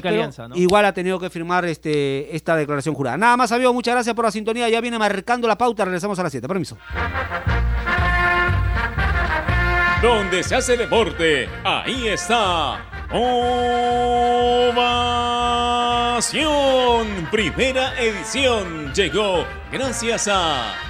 país, igual ha tenido que firmar este, esta declaración jurada. Nada más, amigo, muchas gracias por la sintonía. Ya viene marcando la pauta. Regresamos a las 7. Permiso. Donde se hace deporte, ahí está. Ovación. Primera edición llegó gracias a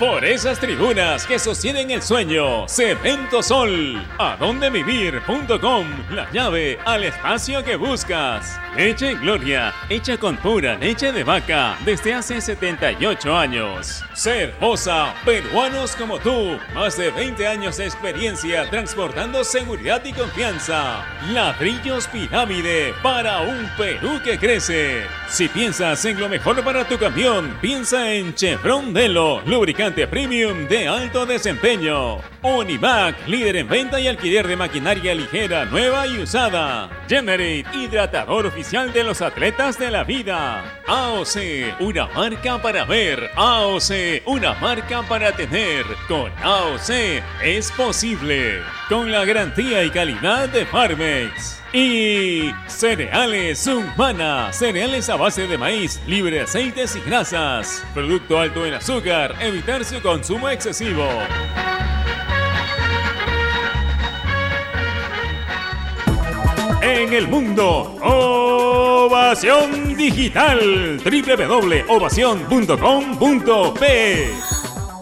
Por esas tribunas que sostienen el sueño, Cemento Sol, adondevivir.com, la llave al espacio que buscas. Leche Gloria, hecha con pura leche de vaca desde hace 78 años. Cervosa, peruanos como tú, más de 20 años de experiencia transportando seguridad y confianza. Ladrillos Pirámide para un Perú que crece. Si piensas en lo mejor para tu camión, piensa en Chevron Delo, lubricante premium de alto desempeño. Univac, líder en venta y alquiler de maquinaria ligera, nueva y usada. Generate, hidratador oficial de los atletas de la vida. AOC, una marca para ver. AOC, una marca para tener. Con AOC es posible. Con la garantía y calidad de Farmex. Y cereales Humana, cereales a base de maíz, libre de aceites y grasas. Producto alto en azúcar, evitar su consumo excesivo. En el mundo, Ovación Digital, www.ovación.com.p.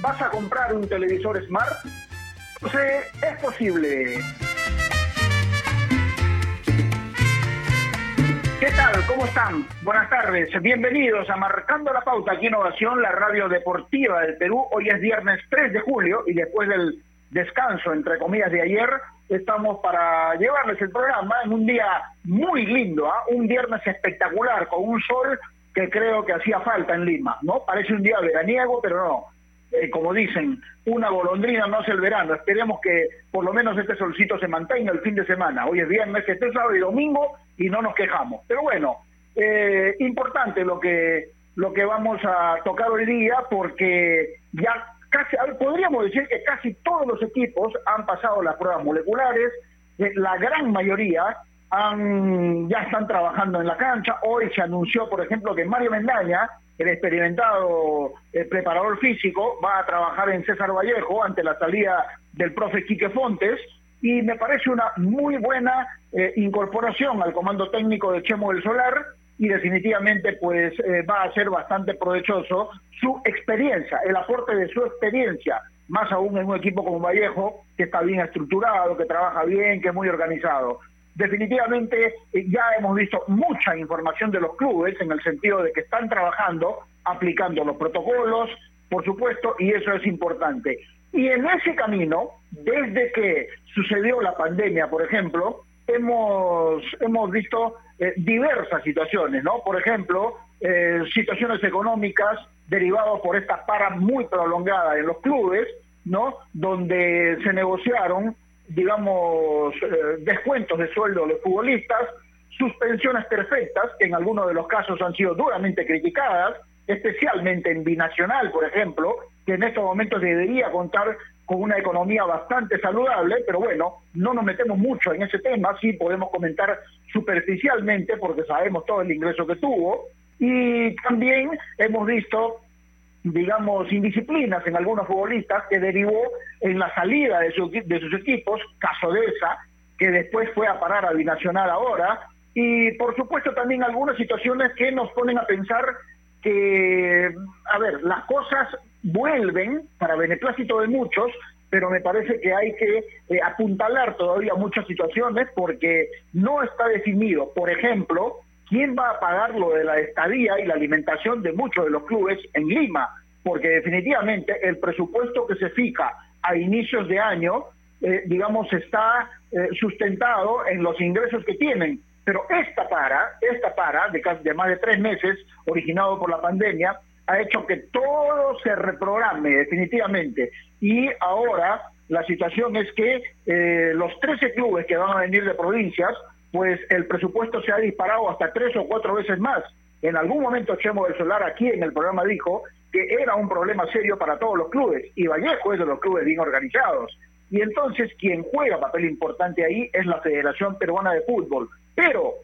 ¿Vas a comprar un televisor Smart? sé, es posible. ¿Qué tal? ¿Cómo están? Buenas tardes. Bienvenidos a Marcando la Pauta aquí en Innovación, la radio deportiva del Perú. Hoy es viernes 3 de julio y después del descanso, entre comillas, de ayer, estamos para llevarles el programa en un día muy lindo, ¿ah? un viernes espectacular, con un sol que creo que hacía falta en Lima, ¿no? Parece un día veraniego, pero no. Eh, como dicen, una golondrina no es el verano. Esperemos que por lo menos este solcito se mantenga el fin de semana. Hoy es viernes, que esté sábado y domingo y no nos quejamos. Pero bueno, eh, importante lo que lo que vamos a tocar hoy día porque ya casi podríamos decir que casi todos los equipos han pasado las pruebas moleculares, eh, la gran mayoría ya están trabajando en la cancha. Hoy se anunció, por ejemplo, que Mario Mendaña, el experimentado eh, preparador físico, va a trabajar en César Vallejo ante la salida del profe Quique Fontes. Y me parece una muy buena eh, incorporación al comando técnico de Chemo del Solar y definitivamente pues eh, va a ser bastante provechoso su experiencia, el aporte de su experiencia, más aún en un equipo como Vallejo, que está bien estructurado, que trabaja bien, que es muy organizado definitivamente eh, ya hemos visto mucha información de los clubes en el sentido de que están trabajando, aplicando los protocolos, por supuesto, y eso es importante. Y en ese camino, desde que sucedió la pandemia, por ejemplo, hemos, hemos visto eh, diversas situaciones, ¿no? Por ejemplo, eh, situaciones económicas derivadas por esta para muy prolongada en los clubes, ¿no? Donde se negociaron digamos, eh, descuentos de sueldo de futbolistas, suspensiones perfectas, que en algunos de los casos han sido duramente criticadas, especialmente en Binacional, por ejemplo, que en estos momentos debería contar con una economía bastante saludable, pero bueno, no nos metemos mucho en ese tema, sí podemos comentar superficialmente porque sabemos todo el ingreso que tuvo, y también hemos visto digamos, indisciplinas en algunos futbolistas que derivó en la salida de, de sus equipos, caso de esa, que después fue a parar a Binacional ahora, y por supuesto también algunas situaciones que nos ponen a pensar que, a ver, las cosas vuelven para beneplácito de muchos, pero me parece que hay que eh, apuntalar todavía muchas situaciones porque no está definido, por ejemplo, quién va a pagar lo de la estadía y la alimentación de muchos de los clubes en Lima, porque definitivamente el presupuesto que se fija a inicios de año, eh, digamos, está eh, sustentado en los ingresos que tienen. Pero esta para, esta para, de, casi, de más de tres meses, originado por la pandemia, ha hecho que todo se reprograme definitivamente. Y ahora la situación es que eh, los 13 clubes que van a venir de provincias, pues el presupuesto se ha disparado hasta tres o cuatro veces más. En algún momento Chemo del Solar aquí en el programa dijo que era un problema serio para todos los clubes y Vallejo es de los clubes bien organizados. Y entonces quien juega papel importante ahí es la Federación Peruana de Fútbol. Pero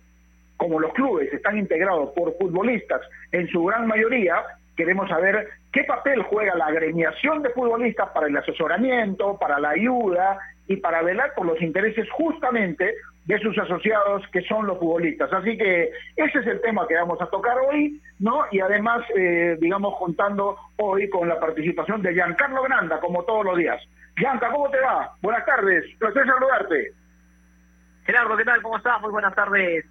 como los clubes están integrados por futbolistas en su gran mayoría, queremos saber qué papel juega la agremiación de futbolistas para el asesoramiento, para la ayuda y para velar por los intereses justamente de sus asociados que son los futbolistas. Así que ese es el tema que vamos a tocar hoy, ¿no? Y además, eh, digamos, contando hoy con la participación de Giancarlo Granda, como todos los días. Gianca, ¿cómo te va? Buenas tardes, placer saludarte. Gerardo, ¿qué tal? ¿Cómo estás? Muy buenas tardes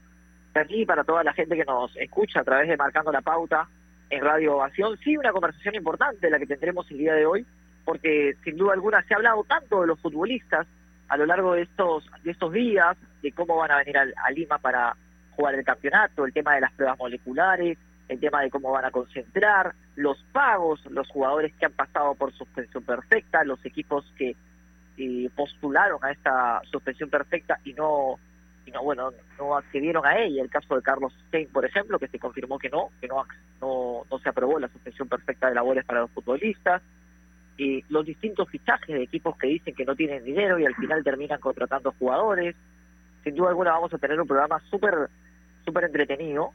aquí para toda la gente que nos escucha a través de Marcando la Pauta en Radio Ovación. Sí, una conversación importante la que tendremos el día de hoy, porque sin duda alguna se ha hablado tanto de los futbolistas a lo largo de estos, de estos días, de cómo van a venir a, Lima para jugar el campeonato, el tema de las pruebas moleculares, el tema de cómo van a concentrar, los pagos, los jugadores que han pasado por suspensión perfecta, los equipos que eh, postularon a esta suspensión perfecta y no y no bueno no accedieron a ella. El caso de Carlos Stein por ejemplo que se confirmó que no que no no, no se aprobó la suspensión perfecta de labores para los futbolistas y los distintos fichajes de equipos que dicen que no tienen dinero y al final terminan contratando jugadores sin duda alguna vamos a tener un programa súper súper entretenido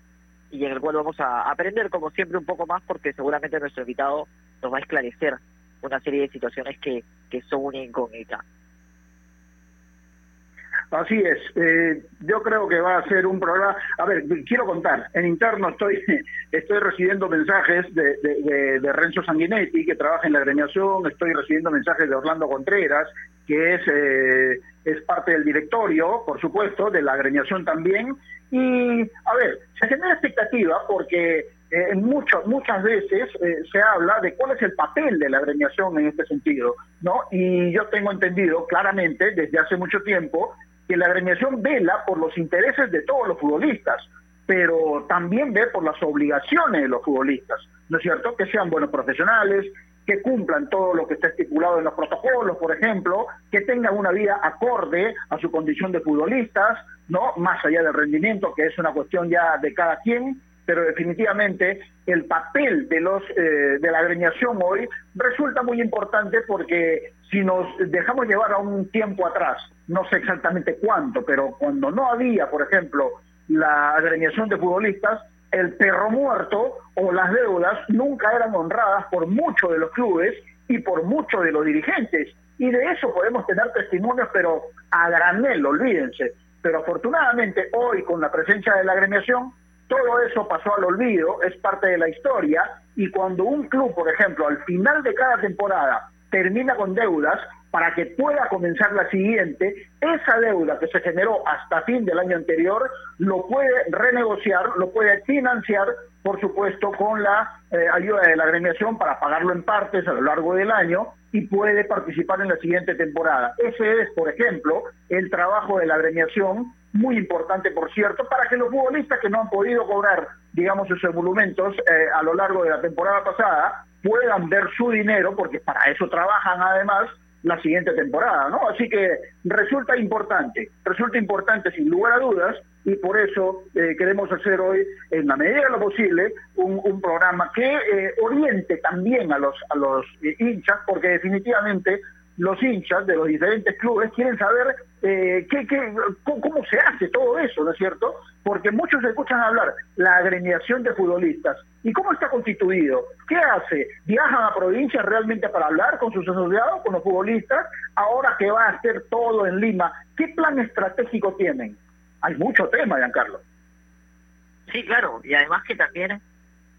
y en el cual vamos a aprender como siempre un poco más porque seguramente nuestro invitado nos va a esclarecer una serie de situaciones que, que son una incógnita. Así es. Eh, yo creo que va a ser un programa. A ver, quiero contar. En interno estoy estoy recibiendo mensajes de, de, Renzo Sanguinetti, que trabaja en la agremiación. Estoy recibiendo mensajes de Orlando Contreras, que es eh, es parte del directorio, por supuesto, de la agremiación también. Y, a ver, se genera expectativa porque eh, mucho, muchas veces eh, se habla de cuál es el papel de la agremiación en este sentido, ¿no? Y yo tengo entendido claramente desde hace mucho tiempo que la agremiación vela por los intereses de todos los futbolistas, pero también ve por las obligaciones de los futbolistas, ¿no es cierto? Que sean buenos profesionales, que cumplan todo lo que está estipulado en los protocolos, por ejemplo, que tengan una vida acorde a su condición de futbolistas, ¿no? Más allá del rendimiento, que es una cuestión ya de cada quien, pero definitivamente el papel de los eh, de la agremiación hoy resulta muy importante porque si nos dejamos llevar a un tiempo atrás, no sé exactamente cuánto, pero cuando no había, por ejemplo, la agremiación de futbolistas, el perro muerto o las deudas nunca eran honradas por muchos de los clubes y por muchos de los dirigentes. Y de eso podemos tener testimonios, pero a granel, olvídense. Pero afortunadamente hoy, con la presencia de la agremiación, todo eso pasó al olvido, es parte de la historia, y cuando un club, por ejemplo, al final de cada temporada termina con deudas, para que pueda comenzar la siguiente, esa deuda que se generó hasta fin del año anterior lo puede renegociar, lo puede financiar, por supuesto, con la eh, ayuda de la agremiación para pagarlo en partes a lo largo del año y puede participar en la siguiente temporada. Ese es, por ejemplo, el trabajo de la agremiación muy importante, por cierto, para que los futbolistas que no han podido cobrar, digamos, sus emolumentos eh, a lo largo de la temporada pasada, puedan ver su dinero, porque para eso trabajan además, la siguiente temporada, ¿no? Así que resulta importante, resulta importante sin lugar a dudas, y por eso eh, queremos hacer hoy, en la medida de lo posible, un, programa que eh, oriente también a los, a los hinchas, porque definitivamente los hinchas de los diferentes clubes quieren saber eh, qué, qué, cómo, se hace todo eso, ¿no es cierto? Porque muchos escuchan hablar la agremiación de futbolistas. ¿Y cómo está constituido? ¿Qué hace? ¿Viajan a provincias realmente para hablar con sus asociados, con los futbolistas? Ahora que va a hacer todo en Lima, ¿qué plan estratégico tienen? Hay mucho tema, Giancarlo. Sí, claro, y además que también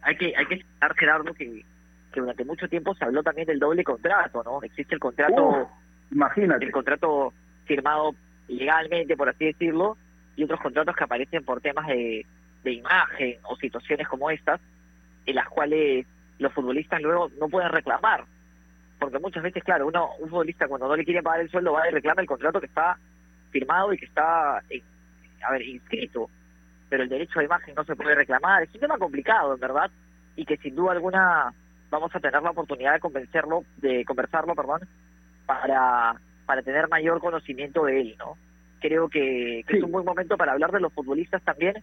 hay que hay que Gerardo, que que durante mucho tiempo se habló también del doble contrato, ¿no? Existe el contrato, imagínate. el contrato firmado legalmente, por así decirlo, y otros contratos que aparecen por temas de, de imagen o situaciones como estas, en las cuales los futbolistas luego no pueden reclamar. Porque muchas veces, claro, uno un futbolista cuando no le quiere pagar el sueldo va y reclama el contrato que está firmado y que está, eh, a ver, inscrito. Pero el derecho a imagen no se puede reclamar. Es un tema complicado, en verdad, y que sin duda alguna vamos a tener la oportunidad de convencerlo, de conversarlo, perdón, para, para tener mayor conocimiento de él, ¿no? Creo que, que es un buen momento para hablar de los futbolistas también,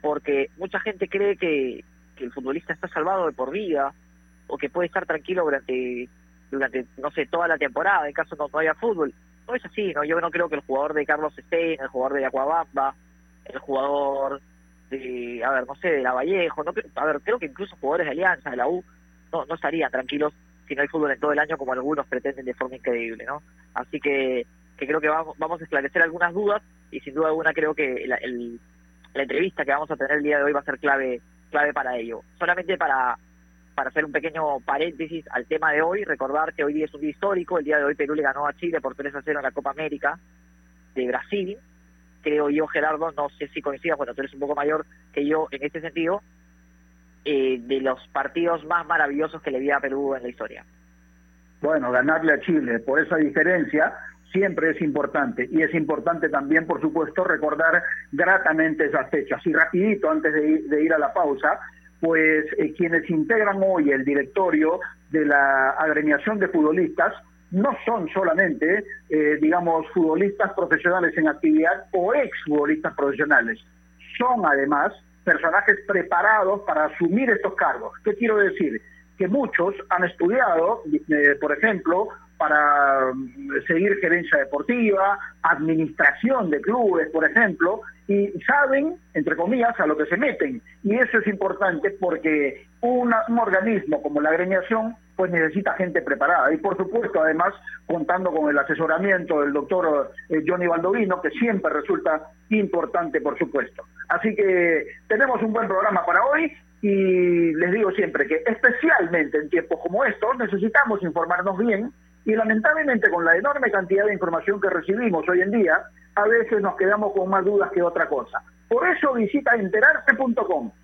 porque mucha gente cree que, que el futbolista está salvado de por vida o que puede estar tranquilo durante, durante no sé, toda la temporada en caso no, no haya fútbol. No es así, ¿no? Yo no creo que el jugador de Carlos Stein, el jugador de Acuabamba, el jugador de, a ver, no sé, de La Vallejo, no, a ver, creo que incluso jugadores de Alianza, de la U, no, no estarían tranquilos si no hay fútbol en todo el año como algunos pretenden de forma increíble, ¿no? Así que, que creo que vamos, vamos a esclarecer algunas dudas y sin duda alguna creo que la, el, la entrevista que vamos a tener el día de hoy va a ser clave clave para ello. Solamente para, para hacer un pequeño paréntesis al tema de hoy, recordar que hoy día es un día histórico, el día de hoy Perú le ganó a Chile por 3 a 0 en la Copa América de Brasil, creo yo Gerardo, no sé si coincidas, bueno, tú eres un poco mayor que yo en este sentido, eh, de los partidos más maravillosos que le vi a Perú en la historia. Bueno, ganarle a Chile por esa diferencia siempre es importante y es importante también, por supuesto, recordar gratamente esas fechas. Y rapidito, antes de ir, a la pausa, pues eh, quienes integran hoy el directorio de la agremiación de futbolistas no son solamente, eh, digamos, futbolistas profesionales en actividad o exfutbolistas profesionales, son además personajes preparados para asumir estos cargos. ¿Qué quiero decir? Que muchos han estudiado, eh, por ejemplo, para mm, seguir gerencia deportiva, administración de clubes, por ejemplo, y saben, entre comillas, a lo que se meten. Y eso es importante porque un organismo como la agremiación pues necesita gente preparada. Y por supuesto, además, contando con el asesoramiento del doctor eh, Johnny Baldovino, que siempre resulta importante, por supuesto. Así que tenemos un buen programa para hoy y les digo siempre que especialmente en tiempos como estos necesitamos informarnos bien y lamentablemente con la enorme cantidad de información que recibimos hoy en día, a veces nos quedamos con más dudas que otra cosa. Por eso visita enterarse.com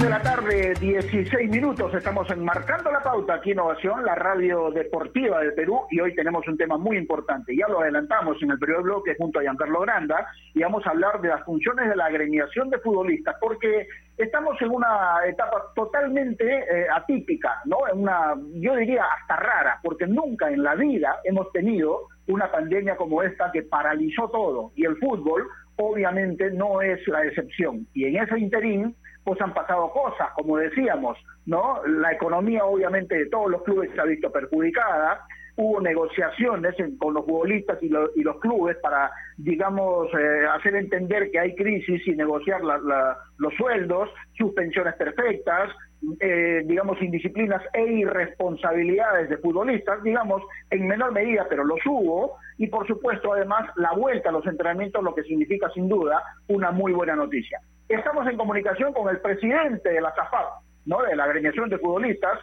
De la tarde, 16 minutos, estamos enmarcando la pauta aquí Innovación, la radio deportiva del Perú, y hoy tenemos un tema muy importante. Ya lo adelantamos en el periodo bloque junto a Giancarlo Granda, y vamos a hablar de las funciones de la agremiación de futbolistas, porque estamos en una etapa totalmente eh, atípica, ¿no? En una, yo diría hasta rara, porque nunca en la vida hemos tenido una pandemia como esta que paralizó todo, y el fútbol obviamente no es la excepción. Y en ese interín, pues han pasado cosas, como decíamos, ¿no? La economía obviamente de todos los clubes se ha visto perjudicada, hubo negociaciones con los futbolistas y, y, los clubes para, digamos, eh, hacer entender que hay crisis y negociar los sueldos, suspensiones perfectas, eh, digamos, indisciplinas e irresponsabilidades de futbolistas, digamos, en menor medida, pero los hubo, y por supuesto, además, la vuelta a los entrenamientos, lo que significa sin duda una muy buena noticia. Estamos en comunicación con el presidente de la CAFAP, ¿no? de la agremiación de futbolistas,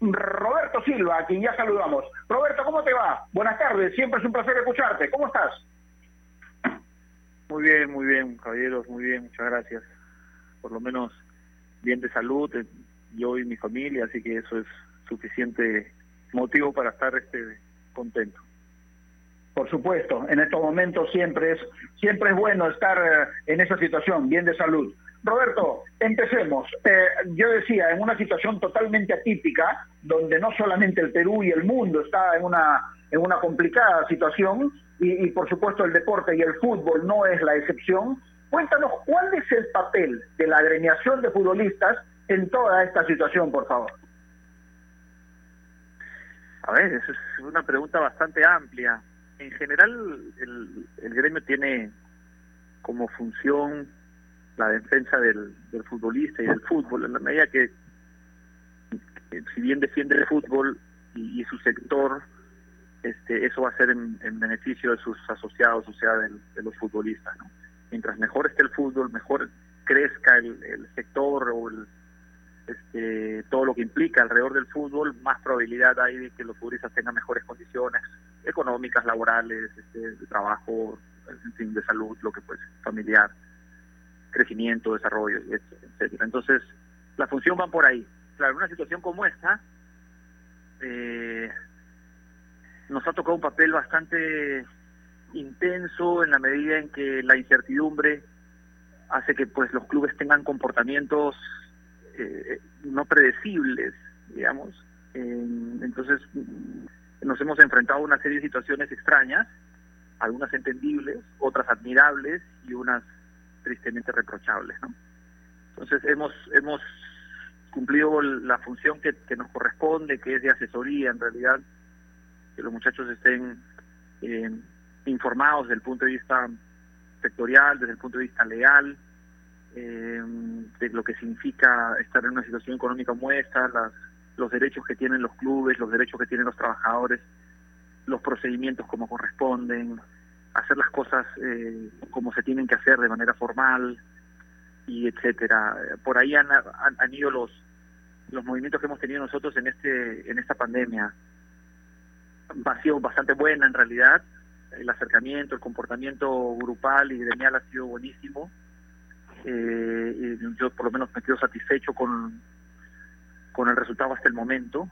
Roberto Silva, a quien ya saludamos. Roberto, ¿cómo te va? Buenas tardes, siempre es un placer escucharte. ¿Cómo estás? Muy bien, muy bien, caballeros, muy bien, muchas gracias. Por lo menos bien de salud, eh, yo y mi familia, así que eso es suficiente motivo para estar este contento. Por supuesto, en estos momentos siempre es siempre es bueno estar eh, en esa situación, bien de salud. Roberto, empecemos. Eh, yo decía, en una situación totalmente atípica, donde no solamente el Perú y el mundo está en una, en una complicada situación, y, por supuesto el deporte y el fútbol no es la excepción, cuéntanos cuál es el papel de la agremiación de futbolistas en toda esta situación, por favor. A ver, es una pregunta bastante amplia. En general, el, el gremio tiene como función la defensa del, del futbolista y del fútbol, en la medida que, si bien defiende el fútbol y, su sector, este, eso va a ser en, beneficio de sus asociados, o sea, de los futbolistas. ¿no? Mientras mejor esté el fútbol, mejor crezca el, el sector o el, este, todo lo que implica alrededor del fútbol, más probabilidad hay de que los futbolistas tengan mejores condiciones económicas, laborales, este, de trabajo, en fin, de salud, lo que pues familiar crecimiento, desarrollo, etcétera. Entonces, la función va por ahí. Claro, en una situación como esta, eh, nos ha tocado un papel bastante intenso en la medida en que la incertidumbre hace que pues los clubes tengan comportamientos eh, no predecibles, digamos. entonces nos hemos enfrentado a una serie de situaciones extrañas, algunas entendibles, otras admirables y unas tristemente reprochables. ¿no? Entonces hemos, hemos cumplido la función que, que, nos corresponde, que es de asesoría en realidad, que los muchachos estén eh, informados desde el punto de vista sectorial, desde el punto de vista legal, eh, de lo que significa estar en una situación económica como esta, las, los derechos que tienen los clubes, los derechos que tienen los trabajadores, los procedimientos como corresponden, hacer las cosas eh, como se tienen que hacer de manera formal y etcétera. Por ahí han, ido los los movimientos que hemos tenido nosotros en este en esta pandemia. Ha sido bastante buena en realidad. El acercamiento, el comportamiento grupal y gremial ha sido buenísimo. Eh, yo por lo menos me quedo satisfecho con, con el resultado hasta el momento.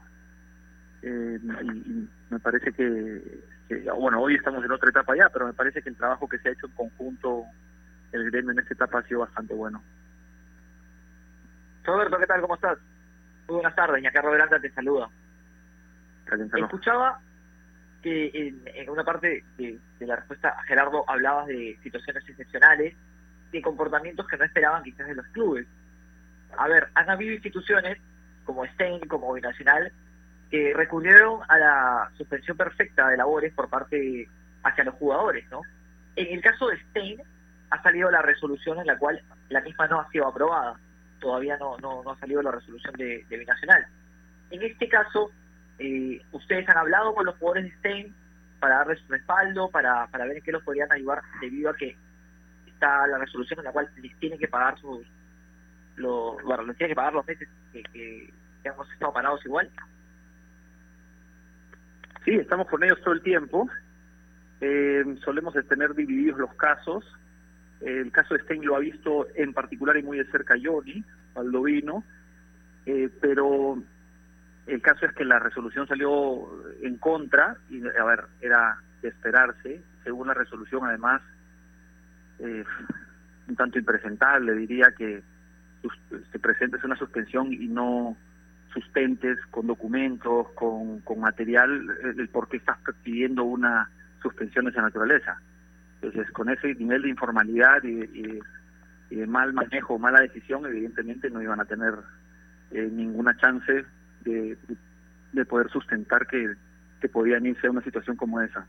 Eh, y, me parece que, bueno, hoy estamos en otra etapa ya, pero me parece que el trabajo que se ha hecho en conjunto, el gremio en esta etapa ha sido bastante bueno. Roberto, ¿qué tal? ¿Cómo estás? Muy buenas tardes, Carlos Veranda te saluda. Escuchaba que en, una parte de, de, la respuesta a Gerardo hablabas de situaciones excepcionales, de comportamientos que no esperaban quizás de los clubes. A ver, han habido instituciones como Stein, como Binacional, que recurrieron a la suspensión perfecta de labores por parte hacia los jugadores, ¿no? En el caso de Stein ha salido la resolución en la cual la misma no ha sido aprobada, todavía no no, no ha salido la resolución de, Binacional. En este caso, eh, ustedes han hablado con los jugadores de Stein para darles respaldo, para, para ver en qué los podrían ayudar debido a que está la resolución en la cual les tienen que pagar sus los, bueno, les tienen que pagar los meses que, que hemos estado parados igual. Sí, estamos con ellos todo el tiempo. Eh, solemos tener divididos los casos. el caso de Stein lo ha visto en particular y muy de cerca Johnny, Valdovino, eh, pero el caso es que la resolución salió en contra, y a ver, era de esperarse, según la resolución además, eh, un tanto impresentable, diría que se presentes una suspensión y no sustentes, con documentos, con, con material, el, por qué estás pidiendo una suspensión de esa naturaleza. Entonces, con ese nivel de informalidad y, de mal manejo, mala decisión, evidentemente no iban a tener eh, ninguna chance de, de poder sustentar que, que podían irse a una situación como esa.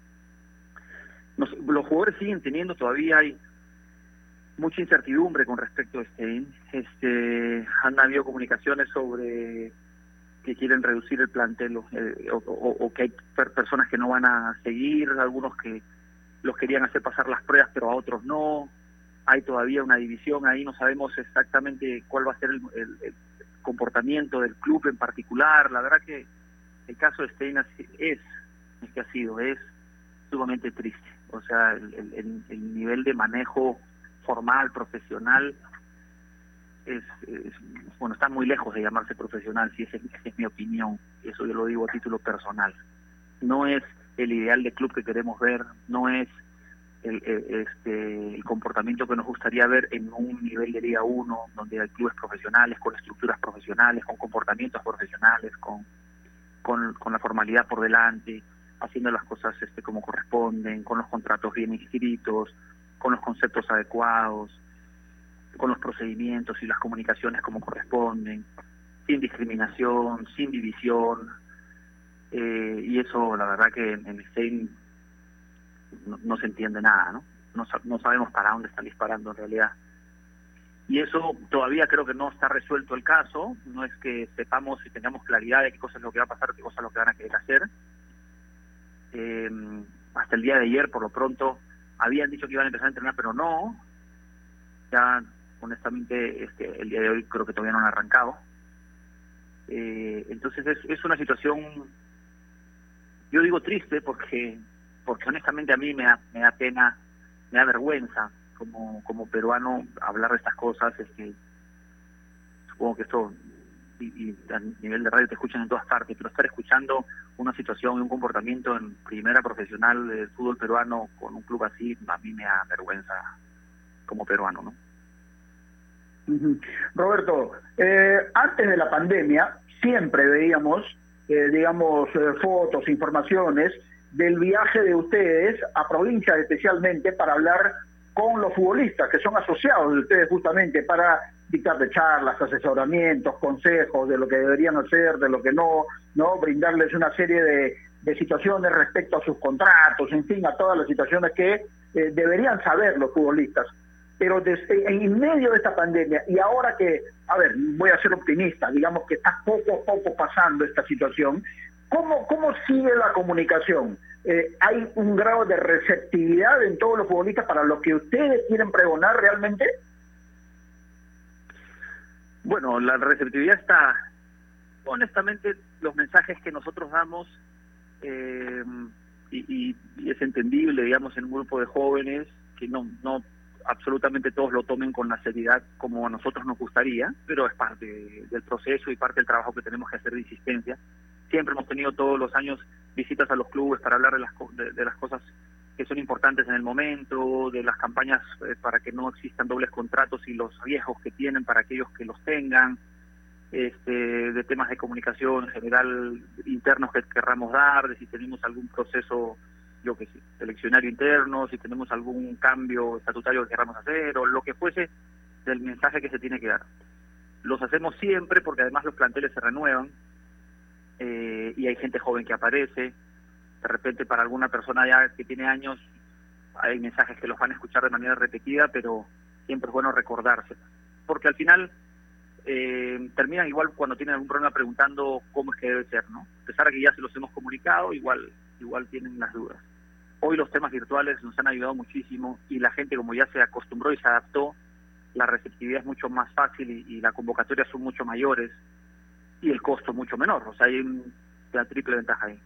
los jugadores siguen teniendo todavía hay mucha incertidumbre con respecto a Stein. Este, han habido comunicaciones sobre que quieren reducir el plantel eh, o, que hay personas que no van a seguir, algunos que los querían hacer pasar las pruebas pero a otros no. Hay todavía una división ahí, no sabemos exactamente cuál va a ser el, comportamiento del club en particular. La verdad que el caso de Stein es, es que ha sido, es sumamente triste. O sea, el, el nivel de manejo formal, profesional, es, bueno, está muy lejos de llamarse profesional, si esa es, mi opinión, eso yo lo digo a título personal. No es el ideal de club que queremos ver, no es el, este, el comportamiento que nos gustaría ver en un nivel de Liga 1, donde hay clubes profesionales, con estructuras profesionales, con comportamientos profesionales, con, con, con la formalidad por delante, haciendo las cosas este, como corresponden, con los contratos bien inscritos, con los conceptos adecuados, con los procedimientos y las comunicaciones como corresponden, sin discriminación, sin división. Eh, y eso, la verdad que en Stein no, se entiende nada, ¿no? ¿no? No sabemos para dónde están disparando en realidad. Y eso todavía creo que no está resuelto el caso, no es que sepamos y tengamos claridad de qué cosa es lo que va a pasar, qué cosa es lo que van a querer hacer. Eh, hasta el día de ayer, por lo pronto, habían dicho que iban a empezar a entrenar, pero no. Ya, honestamente, este, el día de hoy creo que todavía no han arrancado. Eh, entonces es, es una situación, yo digo triste porque, porque honestamente a mí me da, me da pena, me da vergüenza como, como peruano hablar de estas cosas. Este, supongo que esto y, a nivel de radio te escuchan en todas partes, pero estar escuchando una situación y un comportamiento en primera profesional del fútbol peruano con un club así, a mí me da vergüenza como peruano, ¿no? Roberto, eh, antes de la pandemia siempre veíamos, eh, digamos, eh, fotos, informaciones del viaje de ustedes a provincias especialmente para hablar con los futbolistas que son asociados de ustedes justamente para dictarle charlas, asesoramientos, consejos de lo que deberían hacer, de lo que no, no brindarles una serie de, situaciones respecto a sus contratos, en fin, a todas las situaciones que eh, deberían saber los futbolistas. Pero desde, en medio de esta pandemia, y ahora que, a ver, voy a ser optimista, digamos que está poco a poco pasando esta situación, ¿cómo, cómo sigue la comunicación? Eh, ¿Hay un grado de receptividad en todos los futbolistas para lo que ustedes quieren pregonar realmente? Bueno, la receptividad está, honestamente, los mensajes que nosotros damos, eh, y, es entendible, digamos, en un grupo de jóvenes, que no, no absolutamente todos lo tomen con la seriedad como a nosotros nos gustaría, pero es parte del proceso y parte del trabajo que tenemos que hacer de insistencia. Siempre hemos tenido todos los años visitas a los clubes para hablar de las, de las cosas que son importantes en el momento, de las campañas eh, para que no existan dobles contratos y los riesgos que tienen para aquellos que los tengan, este, de temas de comunicación en general internos que querramos dar, de si tenemos algún proceso, yo que sé, seleccionario interno, si tenemos algún cambio estatutario que queramos hacer o lo que fuese del mensaje que se tiene que dar. Los hacemos siempre porque además los planteles se renuevan eh, y hay gente joven que aparece de repente para alguna persona ya que tiene años hay mensajes que los van a escuchar de manera repetida, pero siempre es bueno recordarse. Porque al final eh, terminan igual cuando tienen algún problema preguntando cómo es que debe ser, ¿no? A pesar de que ya se los hemos comunicado, igual, igual tienen las dudas. Hoy los temas virtuales nos han ayudado muchísimo y la gente como ya se acostumbró y se adaptó, la receptividad es mucho más fácil y, y la convocatoria son mucho mayores y el costo mucho menor. O sea, hay una triple ventaja ahí.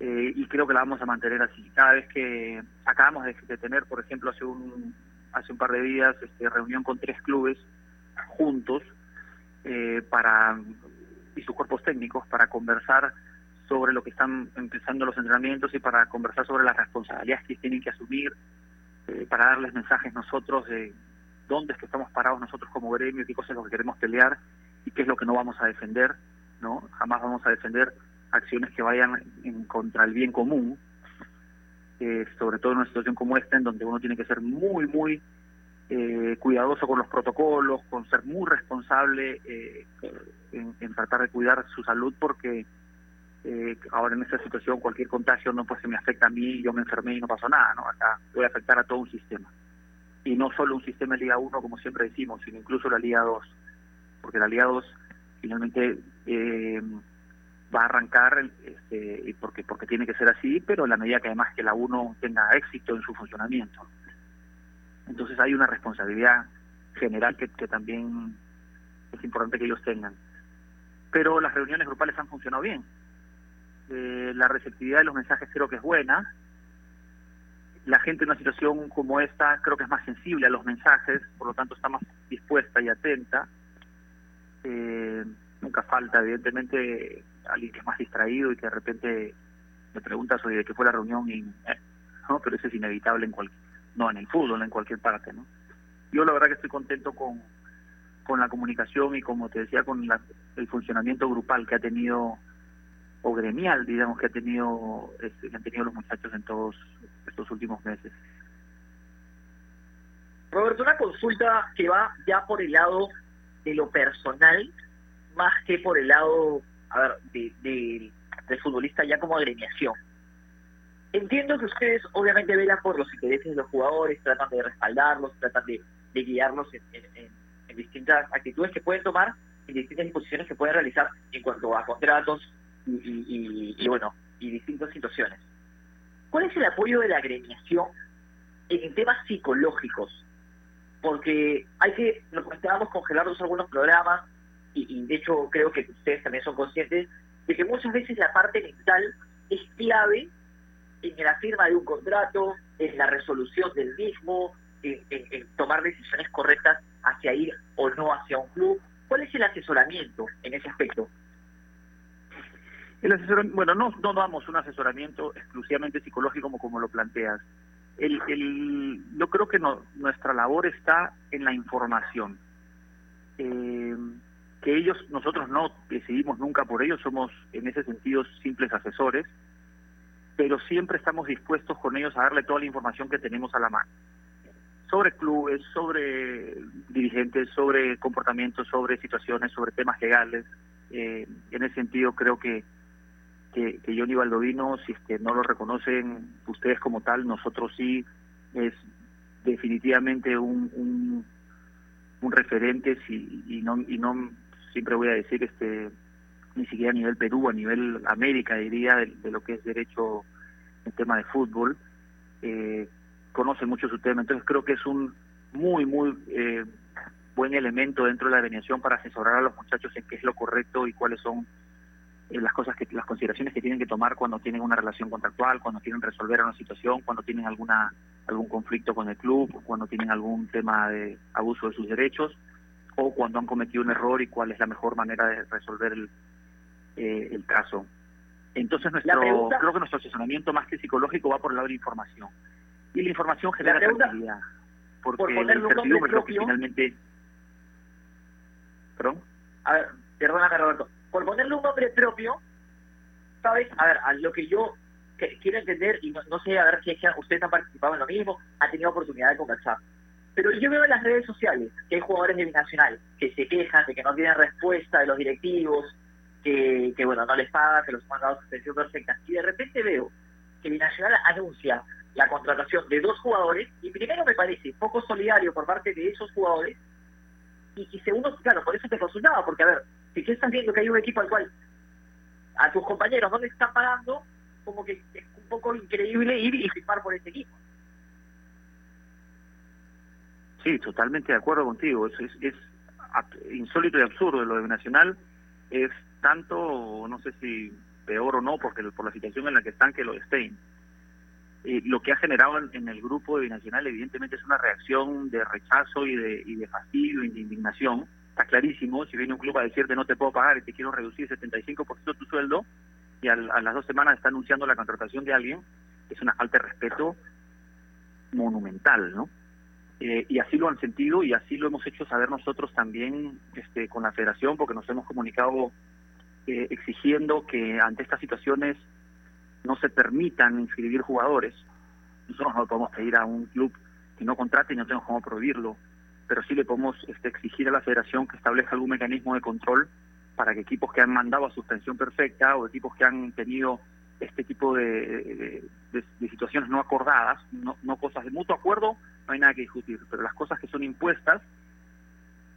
Eh, y creo que la vamos a mantener así. Cada vez que acabamos de, tener, por ejemplo, hace un hace un par de días, este, reunión con tres clubes juntos eh, para y sus cuerpos técnicos para conversar sobre lo que están empezando los entrenamientos y para conversar sobre las responsabilidades que tienen que asumir, eh, para darles mensajes nosotros de dónde es que estamos parados nosotros como gremio, qué cosas es lo que queremos pelear y qué es lo que no vamos a defender, ¿no? Jamás vamos a defender acciones que vayan en contra el bien común. eh, sobre todo en una situación como esta, en donde uno tiene que ser muy, muy eh, cuidadoso con los protocolos, con ser muy responsable eh, en, en, tratar de cuidar su salud, porque eh, ahora en esta situación cualquier contagio no pues se me afecta a mí, yo me enfermé y no pasó nada, ¿no? Acá puede afectar a todo un sistema. Y no solo un sistema de Liga 1, como siempre decimos, sino incluso la Liga 2, porque la Liga 2 finalmente eh, va a arrancar este, porque porque tiene que ser así, pero en la medida que además que la 1 tenga éxito en su funcionamiento. Entonces hay una responsabilidad general que, que también es importante que ellos tengan. Pero las reuniones grupales han funcionado bien. Eh, la receptividad de los mensajes creo que es buena. La gente en una situación como esta creo que es más sensible a los mensajes, por lo tanto está más dispuesta y atenta. Eh, nunca falta, evidentemente, alguien que es más distraído y que de repente me pregunta sobre de qué fue la reunión y eh, no, pero eso es inevitable en cualquier, no en el fútbol, en cualquier parte, ¿no? Yo la verdad que estoy contento con con la comunicación y como te decía con la, el funcionamiento grupal que ha tenido o gremial, digamos, que ha tenido este, que han tenido los muchachos en todos estos últimos meses. Roberto, una consulta que va ya por el lado de lo personal, más que por el lado, a de, de, del futbolista ya como agremiación. Entiendo que ustedes obviamente velan por los intereses de los jugadores, tratan de respaldarlos, tratan de, de guiarlos en, en, en, distintas actitudes que pueden tomar, en distintas disposiciones que pueden realizar en cuanto a contratos y, y, y, bueno, y distintas situaciones. ¿Cuál es el apoyo de la agremiación en temas psicológicos? Porque hay que, lo comentábamos con algunos programas, y, de hecho creo que ustedes también son conscientes, de que muchas veces la parte mental es clave en la firma de un contrato, en la resolución del mismo, en, en, tomar decisiones correctas hacia ir o no hacia un club. ¿Cuál es el asesoramiento en ese aspecto? El asesoramiento, bueno, no, no damos un asesoramiento exclusivamente psicológico como, como lo planteas. El, el, yo creo que no, nuestra labor está en la información. Eh, que ellos, nosotros no decidimos nunca por ellos, somos en ese sentido simples asesores, pero siempre estamos dispuestos con ellos a darle toda la información que tenemos a la mano. Sobre clubes, sobre dirigentes, sobre comportamientos, sobre situaciones, sobre temas legales. Eh, en ese sentido creo que, que, que Johnny Baldovino, si es que no lo reconocen ustedes como tal, nosotros sí, es definitivamente un, un, referente si, y no y no siempre voy a decir este ni siquiera a nivel Perú, a nivel América diría de, lo que es derecho en tema de fútbol, eh, conoce mucho su tema, entonces creo que es un muy muy eh, buen elemento dentro de la agremiación para asesorar a los muchachos en qué es lo correcto y cuáles son las cosas que las consideraciones que tienen que tomar cuando tienen una relación contractual, cuando quieren resolver una situación, cuando tienen alguna algún conflicto con el club, cuando tienen algún tema de abuso de sus derechos o cuando han cometido un error y cuál es la mejor manera de resolver el, eh, el caso. Entonces nuestro pregunta, creo que nuestro asesoramiento más que psicológico va por el lado de la información. Y la información genera la tranquilidad. Porque por la incertidumbre es lo que finalmente... ¿Perdón? A ver, perdóname Roberto. Por ponerle un nombre propio, ¿sabes? A ver, a lo que yo que, quiero entender, y no, no, sé a ver si ustedes han participado en lo mismo, han tenido oportunidad de conversar. Pero yo veo en las redes sociales que hay jugadores de Binacional que se quejan de que no tienen respuesta de los directivos, que, que bueno, no les pagan, que los han dado suspensión perfecta. Y de repente veo que Binacional anuncia la contratación de dos jugadores, y primero me parece poco solidario por parte de esos jugadores, y, y segundo, claro, por eso te consultaba, porque a ver, si tú estás viendo que hay un equipo al cual a tus compañeros no les están pagando, como que es un poco increíble ir y firmar por ese equipo. Sí, totalmente de acuerdo contigo. Es, es, es insólito y absurdo lo de Nacional. Es tanto, no sé si peor o no, porque por la situación en la que están, que lo de Stein. Eh, lo que ha generado en, en, el grupo de Binacional evidentemente es una reacción de rechazo y de, y de fastidio y de indignación. Está clarísimo, si viene un club a decirte no te puedo pagar y te quiero reducir 75% tu sueldo y al, a las dos semanas está anunciando la contratación de alguien, es una falta de respeto monumental, ¿no? Eh, y así lo han sentido y así lo hemos hecho saber nosotros también este, con la federación porque nos hemos comunicado eh, exigiendo que ante estas situaciones no se permitan inscribir jugadores nosotros no podemos pedir a un club que no contrate y no tenemos cómo prohibirlo, pero sí le podemos este, exigir a la federación que establezca algún mecanismo de control para que equipos que han mandado a suspensión perfecta o equipos que han tenido este tipo de, de, situaciones no acordadas, no, no cosas de mutuo acuerdo, no hay nada que discutir, pero las cosas que son impuestas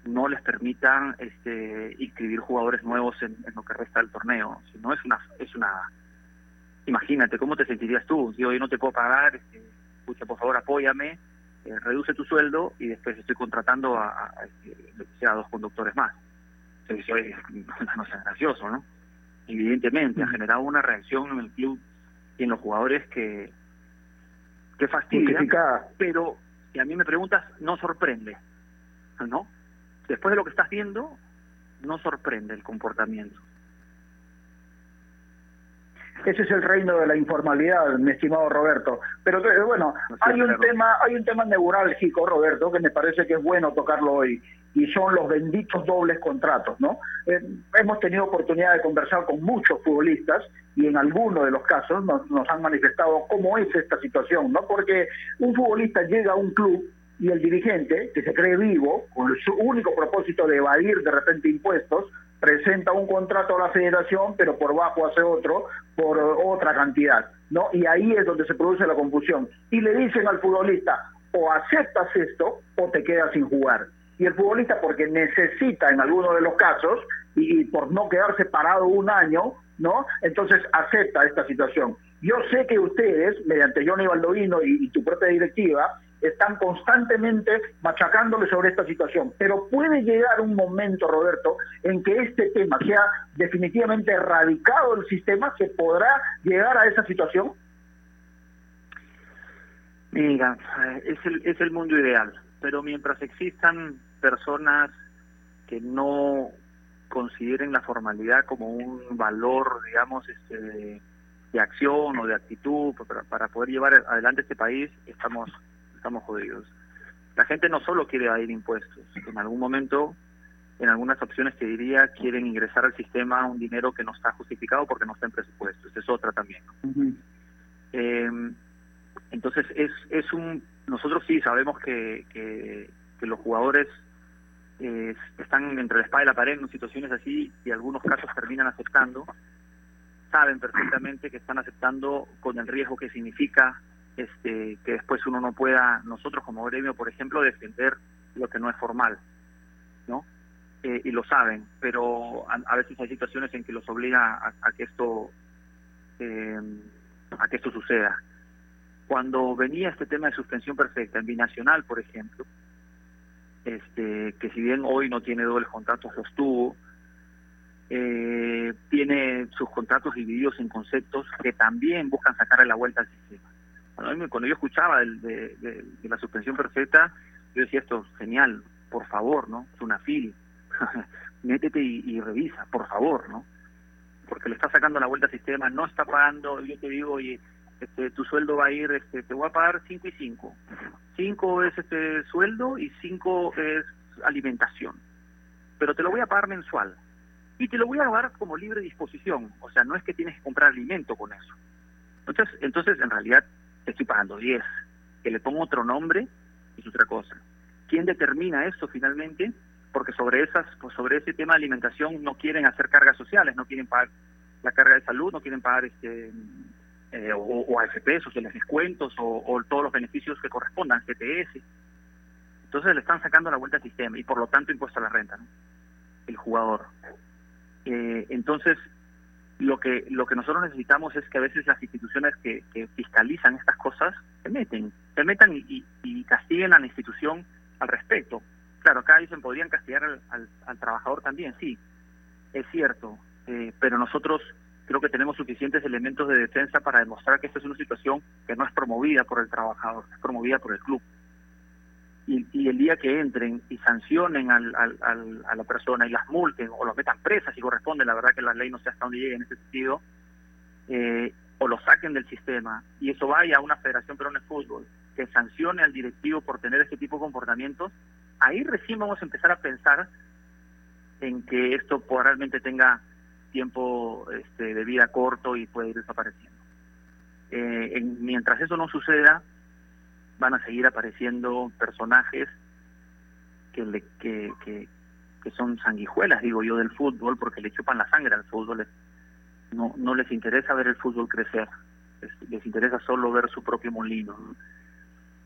no les permitan este, inscribir jugadores nuevos en, lo que resta del torneo. Si no es una, es una, imagínate cómo te sentirías tú. Si hoy no te puedo pagar, este, escucha por favor apóyame, eh, reduce tu sueldo y después estoy contratando a, a, este, a dos conductores más. Eso no es gracioso, ¿no? Evidentemente ha generado una reacción en el club y en los jugadores que que fastidia, pero si a mí me preguntas no sorprende, ¿no? después de lo que estás viendo, no sorprende el comportamiento. Ese es el reino de la informalidad, mi estimado Roberto. Pero bueno, hay un tema, hay un tema neurálgico, Roberto, que me parece que es bueno tocarlo hoy, y son los benditos dobles contratos, ¿no? Eh, hemos tenido oportunidad de conversar con muchos futbolistas y en algunos de los casos nos, nos han manifestado cómo es esta situación, ¿no? Porque un futbolista llega a un club y el dirigente, que se cree vivo, con su único propósito de evadir de repente impuestos, presenta un contrato a la federación, pero por bajo hace otro, por otra cantidad, ¿no? Y ahí es donde se produce la confusión. Y le dicen al futbolista, o aceptas esto o te quedas sin jugar. Y el futbolista, porque necesita en algunos de los casos, y, por no quedarse parado un año, ¿no? Entonces acepta esta situación. Yo sé que ustedes, mediante Johnny Baldovino y tu propia directiva, están constantemente machacándole sobre esta situación. Pero puede llegar un momento, Roberto, en que este tema sea definitivamente erradicado del sistema, ¿se podrá llegar a esa situación? Mira, es el, es el mundo ideal, pero mientras existan personas que no consideren la formalidad como un valor, digamos, este, de, acción o de actitud para, para poder llevar adelante este país, estamos estamos jodidos. La gente no solo quiere evadir impuestos, en algún momento, en algunas opciones te diría, quieren ingresar al sistema un dinero que no está justificado porque no está en presupuesto. es otra también. Em, entonces, es, es un. Nosotros sí sabemos que, que, los jugadores eh, están entre la espada y la pared en situaciones así y algunos casos terminan aceptando. Saben perfectamente que están aceptando con el riesgo que significa este, que después uno no pueda, nosotros como gremio, por ejemplo, defender lo que no es formal, ¿no? Eh, y lo saben, pero a, veces hay situaciones en que los obliga a, que esto eh, a que esto suceda. Cuando venía este tema de suspensión perfecta en binacional, por ejemplo, este, que si bien hoy no tiene dobles contratos, los tuvo, eh, tiene sus contratos divididos en conceptos que también buscan sacarle la vuelta al sistema cuando yo escuchaba de, la suspensión perfecta, yo decía esto, genial, por favor, ¿no? Es una fil, métete y, revisa, por favor, ¿no? Porque le está sacando la vuelta al sistema, no está pagando, yo te digo, y este, tu sueldo va a ir, este, te voy a pagar 5 y 5. 5 es este sueldo y 5 es alimentación. Pero te lo voy a pagar mensual. Y te lo voy a pagar como libre disposición. O sea, no es que tienes que comprar alimento con eso. Entonces, entonces en realidad estoy pagando 10. Que le pongo otro nombre es otra cosa. ¿Quién determina esto finalmente? Porque sobre esas, pues sobre ese tema de alimentación no quieren hacer cargas sociales, no quieren pagar la carga de salud, no quieren pagar este eh, o, AFP, sociales descuentos o, todos los beneficios que correspondan, CTS. Entonces le están sacando la vuelta al sistema y por lo tanto impuesto a la renta, el jugador. Eh, entonces lo que lo que nosotros necesitamos es que a veces las instituciones que, fiscalizan estas cosas se meten, se metan y, castiguen a la institución al respecto. Claro, acá dicen podrían castigar al, trabajador también, sí, es cierto, eh, pero nosotros creo que tenemos suficientes elementos de defensa para demostrar que esta es una situación que no es promovida por el trabajador, es promovida por el club y, el día que entren y sancionen al, a la persona y las multen o los metan presas si corresponde, la verdad que la ley no sé hasta dónde llegue en ese sentido, eh, o lo saquen del sistema y eso vaya a una federación peruana de fútbol que sancione al directivo por tener ese tipo de comportamientos, ahí recién vamos a empezar a pensar en que esto realmente tenga tiempo este, de vida corto y puede ir desapareciendo. Eh, mientras eso no suceda, van a seguir apareciendo personajes que, le, que, son sanguijuelas, digo yo, del fútbol, porque le chupan la sangre al fútbol. No, no les interesa ver el fútbol crecer, les, interesa solo ver su propio molino. ¿no?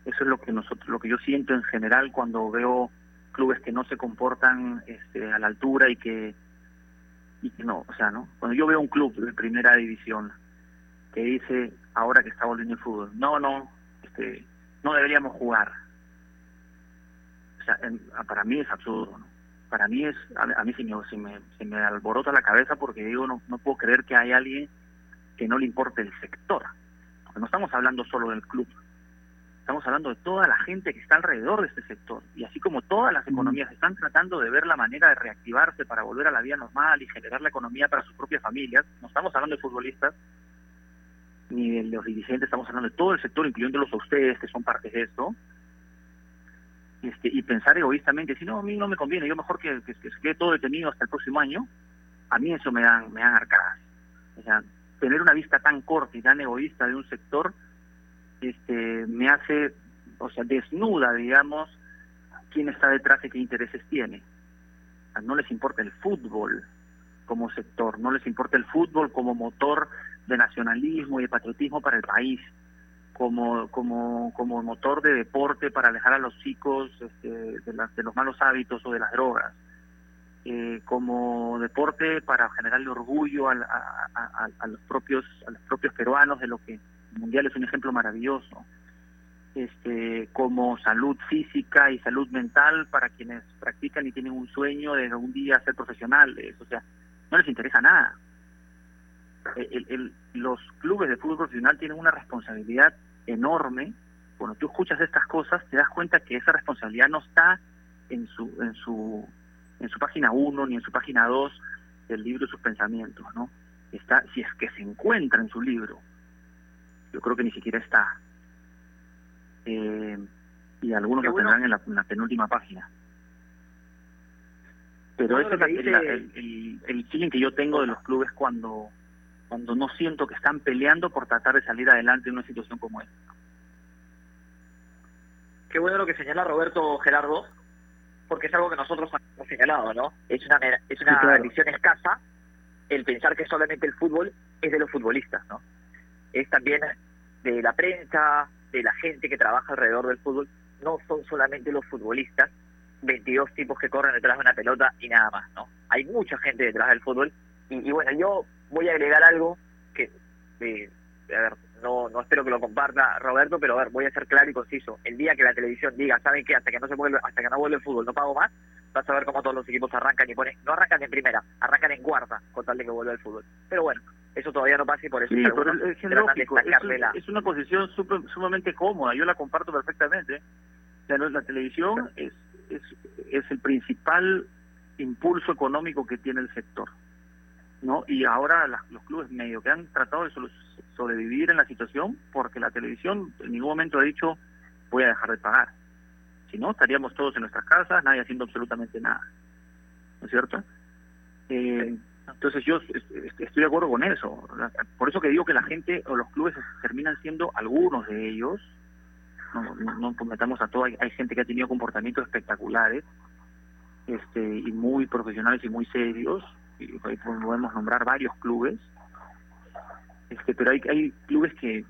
Eso es lo que nosotros, lo que yo siento en general cuando veo clubes que no se comportan este, a la altura y que y que no, o sea, ¿no? Cuando yo veo un club de primera división que dice ahora que está volviendo el fútbol, no, no, este, no deberíamos jugar. O sea, en- para mí es absurdo, ¿no? Para mí es, a, a mí se me, se, me, se me alborota la cabeza porque digo, no, no puedo creer que hay alguien que no le importe el sector. Porque no estamos hablando solo del club, estamos hablando de toda la gente que está alrededor de este sector. Y así como todas las economías están tratando de ver la manera de reactivarse para volver a la vida normal y generar la economía para sus propias familias, no estamos hablando de futbolistas ni de los dirigentes, estamos hablando de todo el sector, incluyéndolos a ustedes que son parte de esto. Este, y pensar egoístamente, si no, a mí no me conviene, yo mejor que, que- que se quede todo detenido hasta el próximo año, a mí eso me dan, me dan arcadas. O sea, tener una vista tan corta y tan egoísta de un sector este me hace, o sea, desnuda, digamos, quién está detrás y qué intereses tiene. O sea, no les importa el fútbol como sector, no les importa el fútbol como motor de nacionalismo y de patriotismo para el país, como como como motor de deporte para alejar a los chicos este, de, las- de los malos hábitos o de las drogas, eh, como deporte para generarle orgullo a- a los propios a los propios peruanos de lo que el mundial es un ejemplo maravilloso este como salud física y salud mental para quienes practican y tienen un sueño de algún día ser profesionales o sea no les interesa nada El- el- los clubes de fútbol profesional tienen una responsabilidad enorme. Cuando tú escuchas estas cosas te das cuenta que esa responsabilidad no está en su en su en su página 1 ni en su página 2 del libro de sus pensamientos no está si es que se encuentra en su libro yo creo que ni siquiera está. Eh, y algunos Qué lo bueno. tendrán en la, en la penúltima página. Pero ese es la- dice- el, el, el feeling que yo tengo de los clubes cuando cuando no siento que están peleando por tratar de salir adelante en una situación como esta Qué bueno lo que señala Roberto Gerardo, porque es algo que nosotros hemos señalado, ¿no? Es una, es una Sí, claro. visión escasa el pensar que solamente el fútbol es de los futbolistas, ¿no? Es también de la prensa, de la gente que trabaja alrededor del fútbol. No son solamente los futbolistas, 22 tipos que corren detrás de una pelota y nada más, ¿no? Hay mucha gente detrás del fútbol. Y, y bueno, yo voy a agregar algo que, eh, a ver, no, no espero que lo comparta Roberto, pero a ver, voy a ser claro y conciso. El día que la televisión diga, ¿saben qué? Hasta que no se vuelve, hasta que no vuelve el fútbol, no pago más, vas a ver cómo todos los equipos arrancan y ponen, no arrancan en primera, arrancan en cuarta, con tal de que vuelva el fútbol. Pero bueno, eso todavía no pasa y por eso Sí, es que pero algunos es, es tratan de lógico, es, sacarle la- es una posición supe- sumamente cómoda, yo la comparto perfectamente. La televisión es, es, es el principal impulso económico que tiene el sector. ¿No? Y ahora las- los clubes medio que han tratado de sobrevivir en la situación porque la televisión en ningún momento ha dicho voy a dejar de pagar. Si no, estaríamos todos en nuestras casas, nadie haciendo absolutamente nada. ¿No es cierto? Eh, entonces yo est- est- estoy de acuerdo con eso. Por eso que digo que la gente o los clubes terminan siendo algunos de ellos, no, no, no cometamos a todo, hay, hay gente que ha tenido comportamientos espectaculares este y muy profesionales y muy serios, ahí podemos nombrar varios clubes, este pero hay, hay clubes que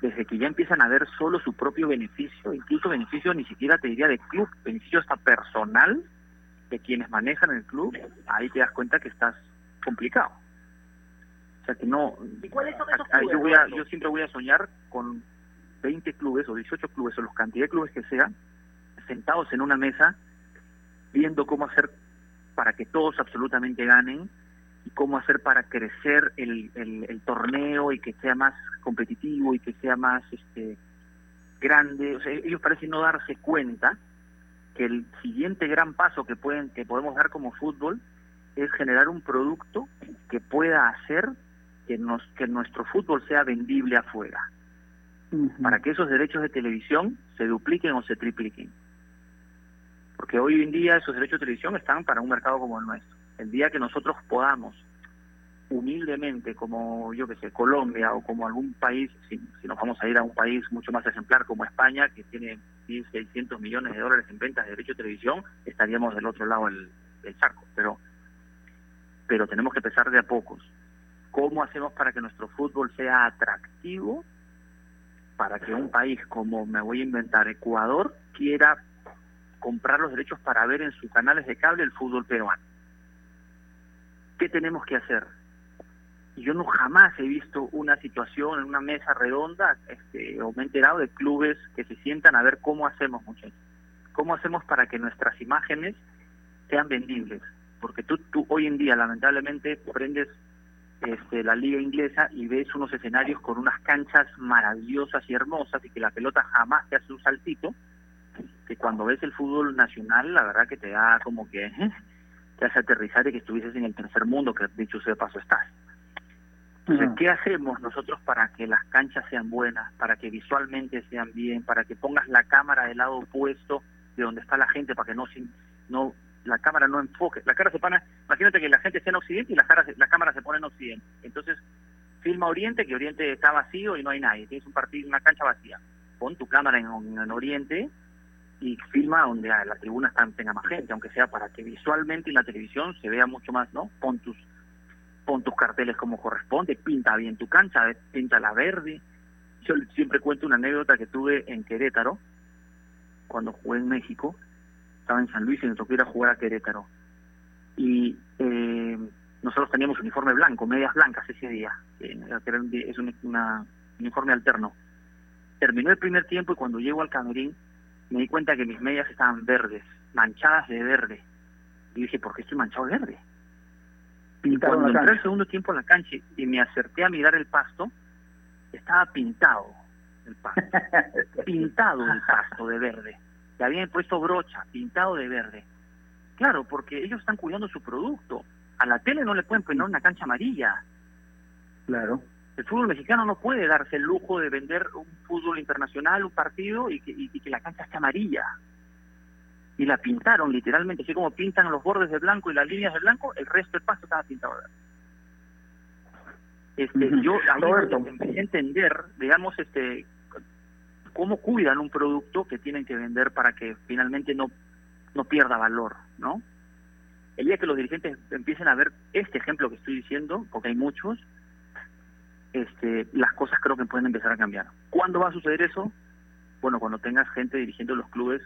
desde que ya empiezan a ver solo su propio beneficio, incluso beneficio ni siquiera te diría de club, beneficio hasta personal de quienes manejan el club, ahí te das cuenta que estás complicado. O sea que no, ¿Y cuáles son esos clubes, yo, voy a, yo siempre voy a soñar con 20 clubes o 18 clubes o los cantidad de clubes que sean, sentados en una mesa, viendo cómo hacer para que todos absolutamente ganen y cómo hacer para crecer el, el, el torneo y que sea más competitivo y que sea más este grande. O sea, ellos parecen no darse cuenta que el siguiente gran paso que pueden que podemos dar como fútbol es generar un producto que pueda hacer que nos que nuestro fútbol sea vendible afuera. Para que esos derechos de televisión se dupliquen o se tripliquen porque hoy en día esos derechos de televisión están para un mercado como el nuestro el día que nosotros podamos humildemente como yo que sé, Colombia o como algún país, si, nos vamos a ir a un país mucho más ejemplar como España, que tiene 1.600 millones de dólares en ventas de derecho de televisión, estaríamos del otro lado del, del charco. Pero, pero tenemos que empezar de a pocos. ¿Cómo hacemos para que nuestro fútbol sea atractivo? Para que un país como, me voy a inventar, Ecuador, quiera comprar los derechos para ver en sus canales de cable el fútbol peruano. ¿Qué tenemos que hacer? Yo no jamás he visto una situación en una mesa redonda, este, o me he enterado de clubes que se sientan a ver cómo hacemos, muchachos. ¿Cómo hacemos para que nuestras imágenes sean vendibles? Porque tú, tú hoy en día, lamentablemente, prendes este, la liga inglesa y ves unos escenarios con unas canchas maravillosas y hermosas y que la pelota jamás te hace un saltito, que cuando ves el fútbol nacional, la verdad que te da como que ¿eh? te hace aterrizar y que estuvieses en el tercer mundo, que dicho sea de paso estás. Entonces, ¿qué hacemos nosotros para que las canchas sean buenas, para que visualmente sean bien, para que pongas la cámara del lado opuesto de donde está la gente, para que no, no la cámara no enfoque? La cara se pone, imagínate que la gente está en Occidente y la, cara, la cámara se pone en Occidente. Entonces, filma Oriente, que Oriente está vacío y no hay nadie, tienes un partido, una cancha vacía. Pon tu cámara en, en Oriente y filma donde la tribuna está, tenga más gente, aunque sea para que visualmente en la televisión se vea mucho más, ¿no? Pon tus pon tus carteles como corresponde, pinta bien tu cancha, pinta la verde. Yo siempre cuento una anécdota que tuve en Querétaro, cuando jugué en México, estaba en San Luis y me tocó ir a jugar a Querétaro. Y eh, nosotros teníamos uniforme blanco, medias blancas ese día, es un una, uniforme alterno. Terminó el primer tiempo y cuando llego al camerín me di cuenta que mis medias estaban verdes, manchadas de verde. Y dije, ¿por qué estoy manchado de verde? Y cuando entré el segundo tiempo en la cancha y me acerqué a mirar el pasto, estaba pintado el pasto. pintado el pasto de verde. Le habían puesto brocha, pintado de verde. Claro, porque ellos están cuidando su producto. A la tele no le pueden poner una cancha amarilla. Claro. El fútbol mexicano no puede darse el lujo de vender un fútbol internacional, un partido y que, y que la cancha esté amarilla. Y la pintaron literalmente, así como pintan los bordes de blanco y las líneas de blanco, el resto del pasto estaba pintado de Este, Yo ahí empecé a entender, digamos, este, cómo cuidan un producto que tienen que vender para que finalmente no, no pierda valor, ¿no? El día que los dirigentes empiecen a ver este ejemplo que estoy diciendo, porque hay muchos, este, las cosas creo que pueden empezar a cambiar. ¿Cuándo va a suceder eso? Bueno, cuando tengas gente dirigiendo los clubes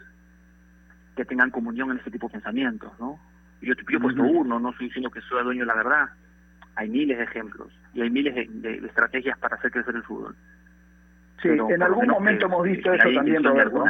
que tengan comunión en ese tipo de pensamientos, ¿no? Yo, yo he puesto uno, no estoy diciendo que soy dueño de la verdad. Hay miles de ejemplos y hay miles de, estrategias para hacer crecer el fútbol. Sí, en algún momento hemos visto eso también, Roberto.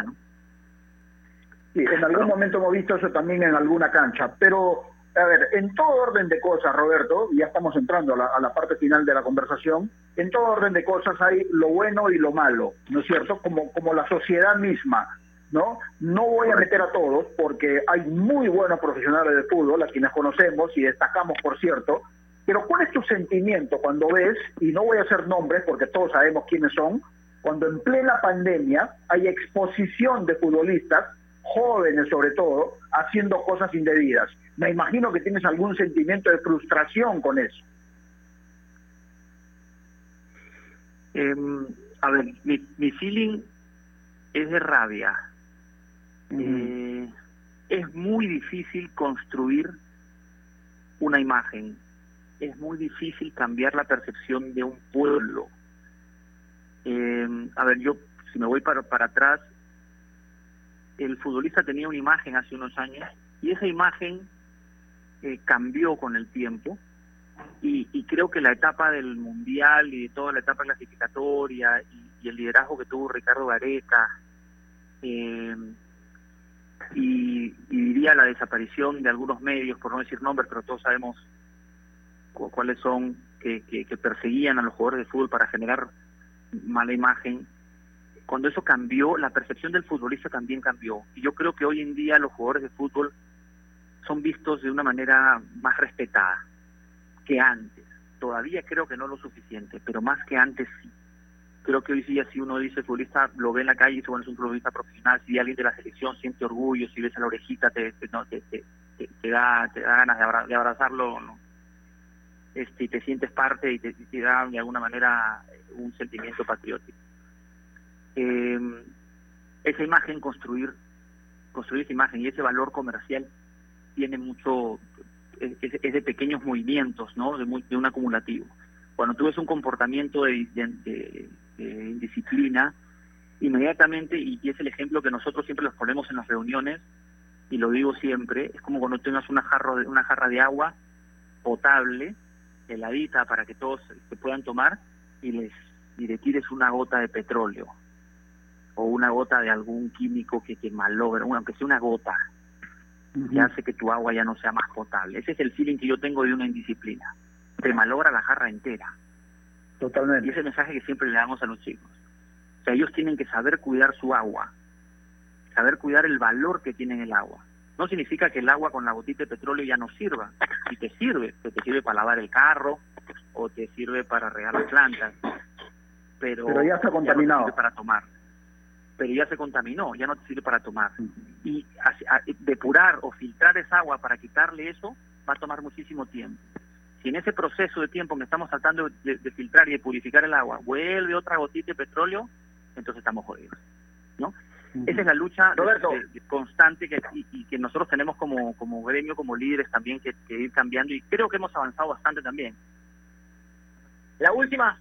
Sí, en algún momento hemos visto eso también en alguna cancha, pero a ver, en todo orden de cosas, Roberto, ya estamos entrando a la, a la, parte final de la conversación, en todo orden de cosas hay lo bueno y lo malo, ¿no es cierto? Como, como la sociedad misma. ¿no? No voy a meter a todos porque hay muy buenos profesionales de fútbol, a quienes conocemos y destacamos, por cierto, pero ¿cuál es tu sentimiento cuando ves, y no voy a hacer nombres porque todos sabemos quiénes son, cuando en plena pandemia hay exposición de futbolistas, jóvenes sobre todo, haciendo cosas indebidas? Me imagino que tienes algún sentimiento de frustración con eso. Em, a ver, mi, mi feeling es de rabia eh, es muy difícil construir una imagen, es muy difícil cambiar la percepción de un pueblo. Eh, a ver, yo si me voy para, para atrás, el futbolista tenía una imagen hace unos años y esa imagen eh, cambió con el tiempo y, y, creo que la etapa del mundial y toda la etapa clasificatoria y, y el liderazgo que tuvo Ricardo Gareca eh, y, diría la desaparición de algunos medios, por no decir nombres, pero todos sabemos cuáles son, que, que, perseguían a los jugadores de fútbol para generar mala imagen. Cuando eso cambió, la percepción del futbolista también cambió. Y yo creo que hoy en día los jugadores de fútbol son vistos de una manera más respetada que antes. Todavía creo que no lo suficiente, pero más que antes sí creo que hoy sí, si uno dice futbolista, lo ve en la calle y dice, bueno, es un futbolista profesional, si alguien de la selección siente orgullo, si ves a la orejita, te, no, da, te da ganas de, abrazarlo. este, te sientes parte y te, da de alguna manera un sentimiento patriótico. Eh, esa imagen, construir, construir esa imagen y ese valor comercial tiene mucho, es, de pequeños movimientos, ¿no? De, muy, de un acumulativo. Cuando tú ves un comportamiento de, indisciplina, inmediatamente, y, es el ejemplo que nosotros siempre los ponemos en las reuniones, y lo digo siempre, es como cuando tengas una, jarro de, una jarra de agua potable, heladita, para que todos se puedan tomar, y les y le tires una gota de petróleo o una gota de algún químico que te malogra, aunque sea una gota, y hace que tu agua ya no sea más potable. Ese es el feeling que yo tengo de una indisciplina. Te malogra la jarra entera. Totalmente. Y ese mensaje que siempre le damos a los chicos. O sea, ellos tienen que saber cuidar su agua, saber cuidar el valor que tiene el agua. No significa que el agua con la gotita de petróleo ya no sirva. Si te sirve, que te sirve para lavar el carro o te sirve para regar las plantas. Pero, pero ya está contaminado. Ya no para tomar. Pero ya se contaminó, ya no te sirve para tomar. Y a, a, depurar o filtrar esa agua para quitarle eso va a tomar muchísimo tiempo. Si en ese proceso de tiempo que estamos tratando de, de filtrar y de purificar el agua vuelve otra gotita de petróleo, entonces estamos jodidos. ¿no? Esa es la lucha Roberto. de- de- constante que, y, y que nosotros tenemos como, como gremio, como líderes también que, que ir cambiando y creo que hemos avanzado bastante también. La última,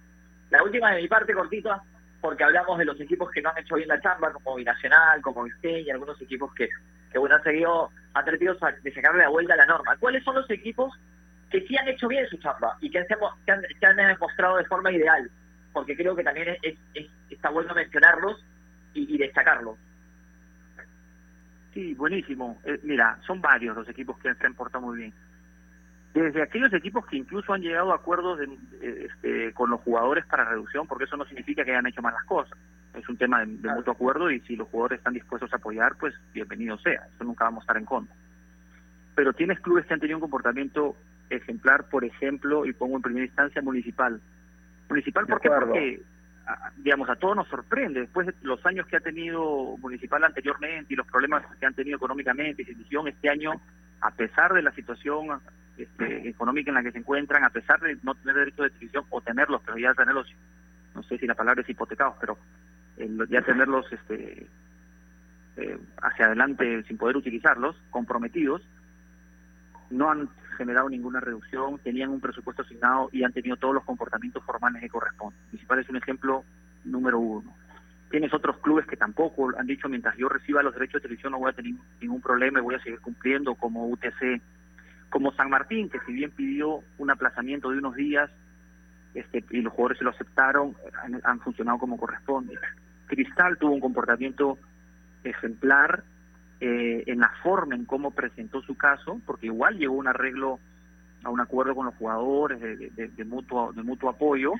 la última de mi parte cortita, porque hablamos de los equipos que no han hecho bien la chamba, como Binacional, como Vizqueña, y algunos equipos que, que bueno, han seguido atrevidos a- de sacarle la vuelta a la norma. ¿Cuáles son los equipos que sí han hecho bien su chamba y han, que han, que han demostrado de forma ideal? Porque creo que también es, es- está bueno mencionarlos y, y destacarlos. Sí, buenísimo. Eh, mira, son varios los equipos que se han portado muy bien. Desde aquellos equipos que incluso han llegado a acuerdos de, eh, este, con los jugadores para reducción, porque eso no significa que hayan hecho mal las cosas. Es un tema de, de mutuo acuerdo y si los jugadores están dispuestos a apoyar, pues bienvenido sea. Eso nunca vamos a estar en contra. Pero tienes clubes que han tenido un comportamiento ejemplar, por ejemplo, y pongo en primera instancia municipal. Municipal, ¿por qué? Porque digamos, a todos nos sorprende, después de los años que ha tenido Municipal anteriormente y los problemas que han tenido económicamente y institución este año, a pesar de la situación este, económica en la que se encuentran, a pesar de no tener derecho de televisión o tenerlos, pero ya tenerlos, no sé si la palabra es hipotecados, pero eh, ya tenerlos este, eh, hacia adelante sin poder utilizarlos, comprometidos, no han generado ninguna reducción, tenían un presupuesto asignado y han tenido todos los comportamientos formales que corresponden. Municipal es un ejemplo número uno. Tienes otros clubes que tampoco han dicho, mientras yo reciba los derechos de televisión no voy a tener ningún problema y voy a seguir cumpliendo, como UTC, como San Martín, que si bien pidió un aplazamiento de unos días este, y los jugadores se lo aceptaron, han, han funcionado como corresponde. Cristal tuvo un comportamiento ejemplar eh, en la forma en cómo presentó su caso, porque igual llegó un arreglo, a un acuerdo con los jugadores de, de- de mutuo, de mutuo apoyo,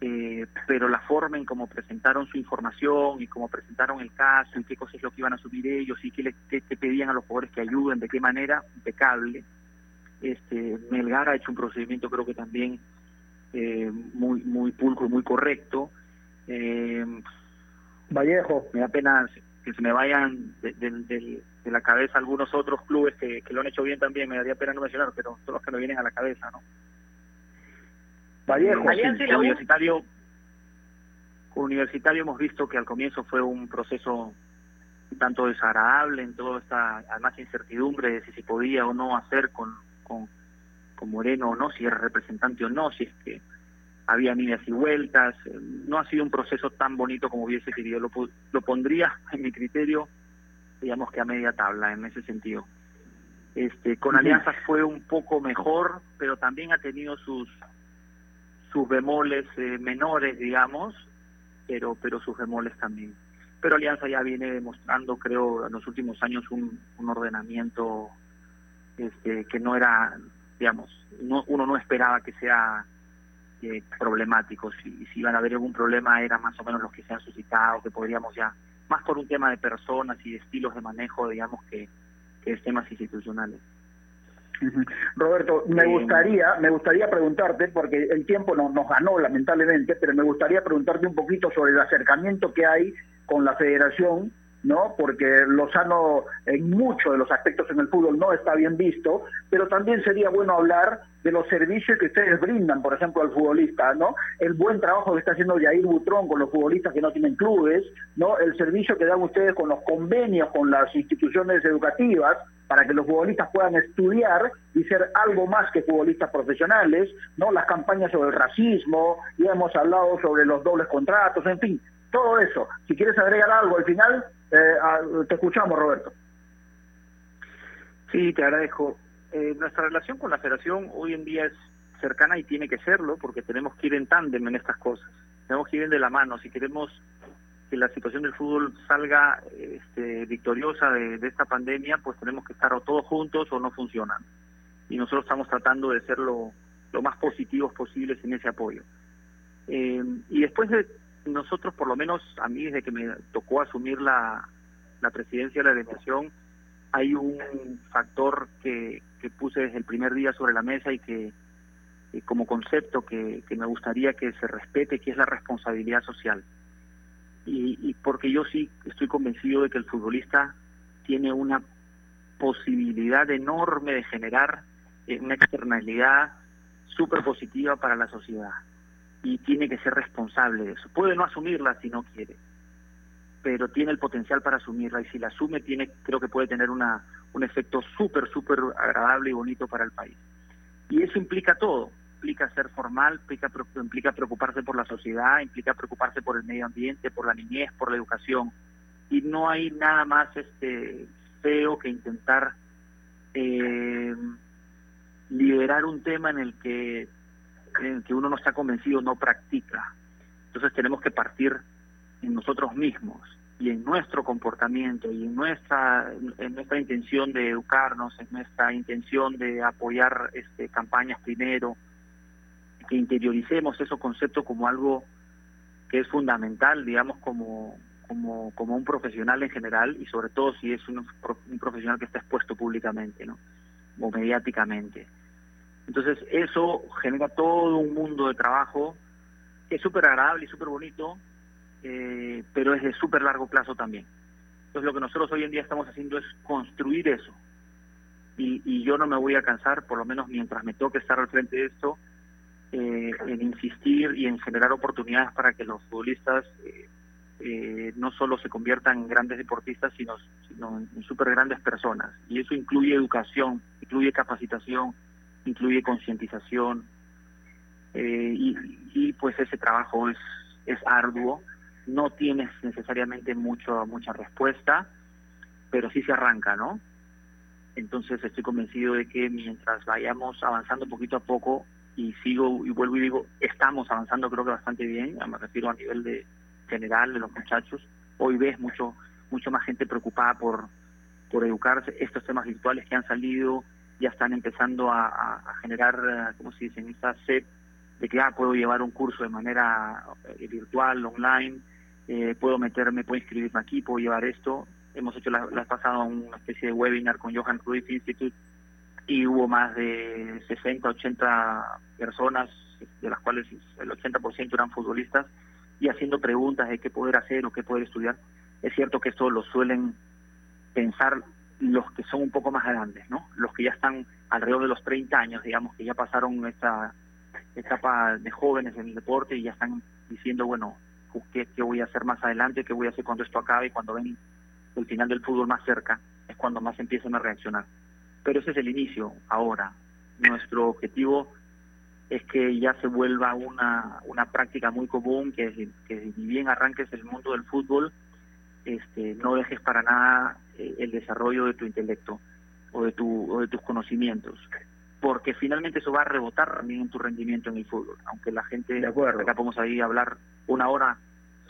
eh, pero la forma en cómo presentaron su información y cómo presentaron el caso y qué cosas es lo que iban a subir ellos y qué, le, qué pedían a los jugadores que ayuden, de qué manera, impecable. Este, Melgar ha hecho un procedimiento creo que también eh, muy muy pulcro, muy correcto. Eh, Vallejo. me da pena que se me vayan de, de- de- de la cabeza algunos otros clubes que, que lo han hecho bien también, me daría pena no mencionar, pero son los que me vienen a la cabeza, ¿no? Vallejo. Alianza y la universitario, universitario hemos visto que al comienzo fue un proceso un tanto desagradable en toda esta, además incertidumbre de si se podía o no hacer con, con, con Moreno o no, si era representante o no, si es que había idas y vueltas, eh, no ha sido un proceso tan bonito como hubiese querido, lo, lo pondría en mi criterio, digamos que a media tabla en ese sentido. Este, con Ujú. Alianzas fue un poco mejor, pero también ha tenido sus sus bemoles eh, menores, digamos, pero pero sus bemoles también. Pero Alianza ya viene demostrando, creo, en los últimos años un, un ordenamiento este, que no era, digamos, no, uno no esperaba que sea eh, problemático. Si, si iban a haber algún problema, era más o menos los que se han suscitado, que podríamos ya, más por un tema de personas y de estilos de manejo, digamos, que, que es temas institucionales. Roberto, me Eh, gustaría, me gustaría preguntarte, porque el tiempo no- nos ganó lamentablemente, pero me gustaría preguntarte un poquito sobre el acercamiento que hay con la federación ¿no? Porque Lozano en muchos de los aspectos en el fútbol no está bien visto, pero también sería bueno hablar de los servicios que ustedes brindan, por ejemplo, al futbolista, ¿no? El buen trabajo que está haciendo Jair Butrón con los futbolistas que no tienen clubes, ¿no? El servicio que dan ustedes con los convenios con las instituciones educativas para que los futbolistas puedan estudiar y ser algo más que futbolistas profesionales, ¿no? Las campañas sobre el racismo, ya hemos hablado sobre los dobles contratos, en fin, todo eso. Si quieres agregar algo al final, eh, te escuchamos, Roberto. Sí, te agradezco. Eh, nuestra relación con la federación hoy en día es cercana y tiene que serlo porque tenemos que ir en tándem en estas cosas. Tenemos que ir de la mano. Si queremos que la situación del fútbol salga este, victoriosa de, esta pandemia, pues tenemos que estar todos juntos o no funcionan. Y nosotros estamos tratando de ser lo, más positivos posibles en ese apoyo. Eh, y después de nosotros, por lo menos a mí, desde que me tocó asumir la, la presidencia de la delegación, hay un factor que, que puse desde el primer día sobre la mesa y que como concepto que, que, me gustaría que se respete, que es la responsabilidad social. Y, y, porque yo sí estoy convencido de que el futbolista tiene una posibilidad enorme de generar eh, una externalidad súper positiva para la sociedad. Y tiene que ser responsable de eso. Puede no asumirla si no quiere, pero tiene el potencial para asumirla y si la asume tiene creo que puede tener una un efecto súper súper agradable y bonito para el país. Y eso implica todo. Implica ser formal implica implica preocuparse por la sociedad implica preocuparse por el medio ambiente por la niñez por la educación. Y no hay nada más este feo que intentar eh, liberar un tema en el que que uno no está convencido no practica entonces tenemos que partir en nosotros mismos y en nuestro comportamiento y en nuestra en nuestra intención de educarnos, en nuestra intención de apoyar este campañas primero, que interioricemos esos conceptos como algo que es fundamental, digamos como como como un profesional en general y sobre todo si es un, un profesional que está expuesto públicamente, ¿no? o mediáticamente. Entonces eso genera todo un mundo de trabajo que es súper agradable y súper bonito, eh, pero es de súper largo plazo también. Entonces lo que nosotros hoy en día estamos haciendo es construir eso. Y, y yo no me voy a cansar, por lo menos mientras me toque estar al frente de esto, eh, en insistir y en generar oportunidades para que los futbolistas eh, eh no solo se conviertan en grandes deportistas, sino, sino en, súper grandes personas. Y eso incluye educación, incluye capacitación, incluye concientización. Eh, y, y pues ese trabajo es, es arduo, no tienes necesariamente mucho mucha respuesta, pero sí se arranca, ¿no? Entonces estoy convencido de que mientras vayamos avanzando poquito a poco y sigo y vuelvo y digo, estamos avanzando creo que bastante bien, me refiero a nivel de general de los muchachos. Hoy ves mucho mucho más gente preocupada por por educarse, estos temas virtuales que han salido ya están empezando a, generar, eh, ¿cómo se dice? Esta sed de que ah, puedo llevar un curso de manera eh, virtual, online, eh, puedo meterme, puedo inscribirme aquí, puedo llevar esto. Hemos hecho la, la pasada una especie de webinar con Johan Cruyff Institute y hubo más de 60, 80 personas, de las cuales el 80% eran futbolistas, y haciendo preguntas de qué poder hacer o qué poder estudiar. Es cierto que esto lo suelen pensar los que son un poco más grandes, ¿no? Los que ya están alrededor de los 30 años, digamos, que ya pasaron esta etapa de jóvenes en el deporte y ya están diciendo, bueno, qué, voy a hacer más adelante, qué voy a hacer cuando esto acabe y cuando ven el final del fútbol más cerca, es cuando más empiezan a reaccionar. Pero ese es el inicio, ahora. Nuestro objetivo es que ya se vuelva una, una práctica muy común, que, que si bien arranques el mundo del fútbol, este, no dejes para nada eh, el desarrollo de tu intelecto o de, tu, o de tus conocimientos porque finalmente eso va a rebotar también en tu rendimiento en el fútbol, aunque la gente, de acuerdo. acá podemos ahí hablar una hora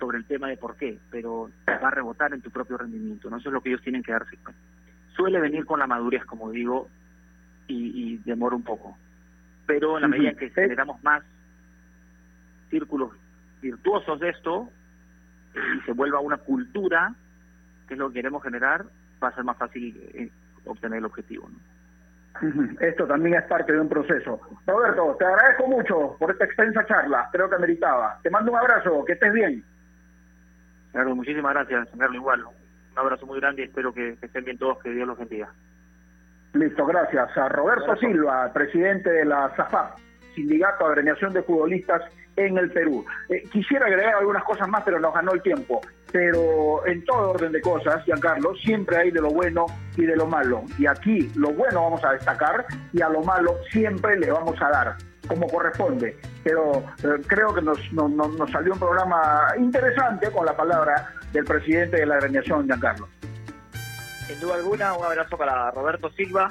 sobre el tema de por qué, pero va a rebotar en tu propio rendimiento, ¿no? Eso es lo que ellos tienen que darse cuenta. Suele venir con la madurez, como digo, y, y demora un poco, pero en la medida que generamos más círculos virtuosos de esto y se vuelva una cultura, que es lo que queremos generar, va a ser más fácil eh, obtener el objetivo, ¿no? Esto también es parte de un proceso. Roberto, te agradezco mucho por esta extensa charla, creo que meritaba. Te mando un abrazo, que estés bien. Claro, muchísimas gracias, Carlos, igual. Un abrazo muy grande y espero que, que estén bien todos, que Dios los bendiga. Listo, gracias. A Roberto Silva, presidente de la SAFAP, Sindicato de Agremiación de Futbolistas en el Perú. Eh, quisiera agregar algunas cosas más, pero nos ganó el tiempo. Pero en todo orden de cosas, Giancarlo, siempre hay de lo bueno y de lo malo. Y aquí lo bueno vamos a destacar y a lo malo siempre le vamos a dar, como corresponde. Pero eh, creo que nos, no- no- nos salió un programa interesante con la palabra del presidente de la agremiación, Giancarlo. Sin duda alguna, un abrazo para Roberto Silva.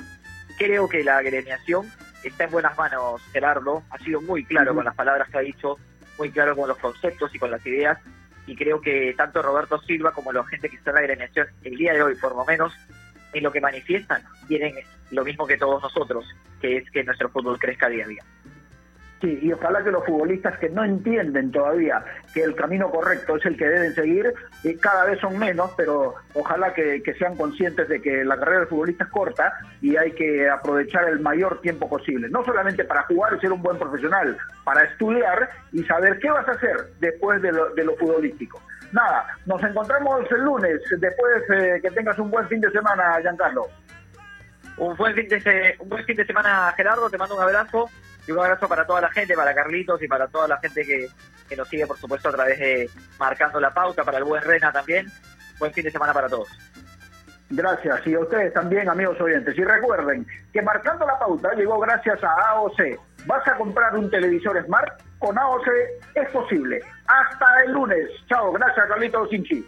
Creo que la agremiación está en buenas manos, Gerardo. Ha sido muy claro con las palabras que ha dicho, muy claro con los conceptos y con las ideas. Y creo que tanto Roberto Silva como la gente que está en la agremiación el día de hoy, por lo menos, en lo que manifiestan, tienen lo mismo que todos nosotros, que es que nuestro fútbol crezca día a día. Sí, y ojalá que los futbolistas que no entienden todavía que el camino correcto es el que deben seguir, y cada vez son menos, pero ojalá que, sean conscientes de que la carrera del futbolista es corta y hay que aprovechar el mayor tiempo posible. No solamente para jugar y ser un buen profesional, para estudiar y saber qué vas a hacer después de lo, de lo futbolístico. Nada, nos encontramos el lunes, después eh, que tengas un buen fin de semana, Giancarlo. Un buen fin de, un buen fin de semana, Gerardo. Te mando un abrazo y un abrazo para toda la gente, para Carlitos y para toda la gente que, que nos sigue, por supuesto, a través de Marcando la Pauta, para el buen Rena también. Buen fin de semana para todos. Gracias, y a ustedes también, amigos oyentes. Y recuerden que marcando la pauta llegó gracias a AOC. ¿Vas a comprar un televisor Smart? Con AOC es posible. Hasta el lunes. Chao, gracias, Carlitos Sinchi.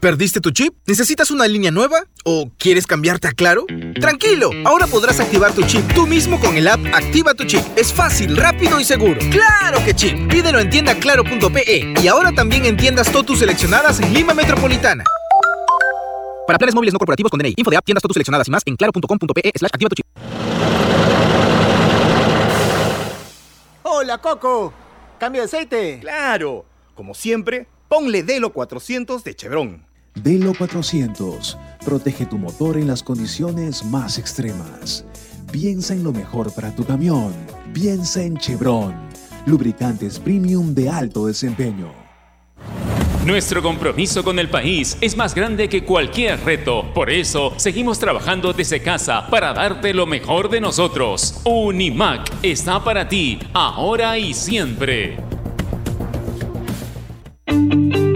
¿Perdiste tu chip? ¿Necesitas una línea nueva? ¿O quieres cambiarte a Claro? Tranquilo, ahora podrás activar tu chip tú mismo con el app Activa tu chip. Es fácil, rápido y seguro. ¡Claro que chip! Pídelo en tiendaclaro.pe y ahora también en tiendas Totus seleccionadas en Lima Metropolitana. Para planes móviles no corporativos con DNI, info de app, tiendas Totus seleccionadas y más en claro.com.pe slash activa tu chip. Hola, Coco. ¿Cambio de aceite? Claro. Como siempre, ponle Delo 400 de Chevron. Delo 400. Protege tu motor en las condiciones más extremas. Piensa en lo mejor para tu camión. Piensa en Chevron. Lubricantes premium de alto desempeño. Nuestro compromiso con el país es más grande que cualquier reto. Por eso, seguimos trabajando desde casa para darte lo mejor de nosotros. Unimac está para ti, ahora y siempre.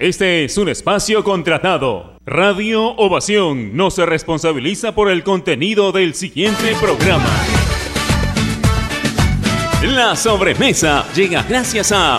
Este es un espacio contratado. Radio Ovación no se responsabiliza por el contenido del siguiente programa. La sobremesa llega gracias a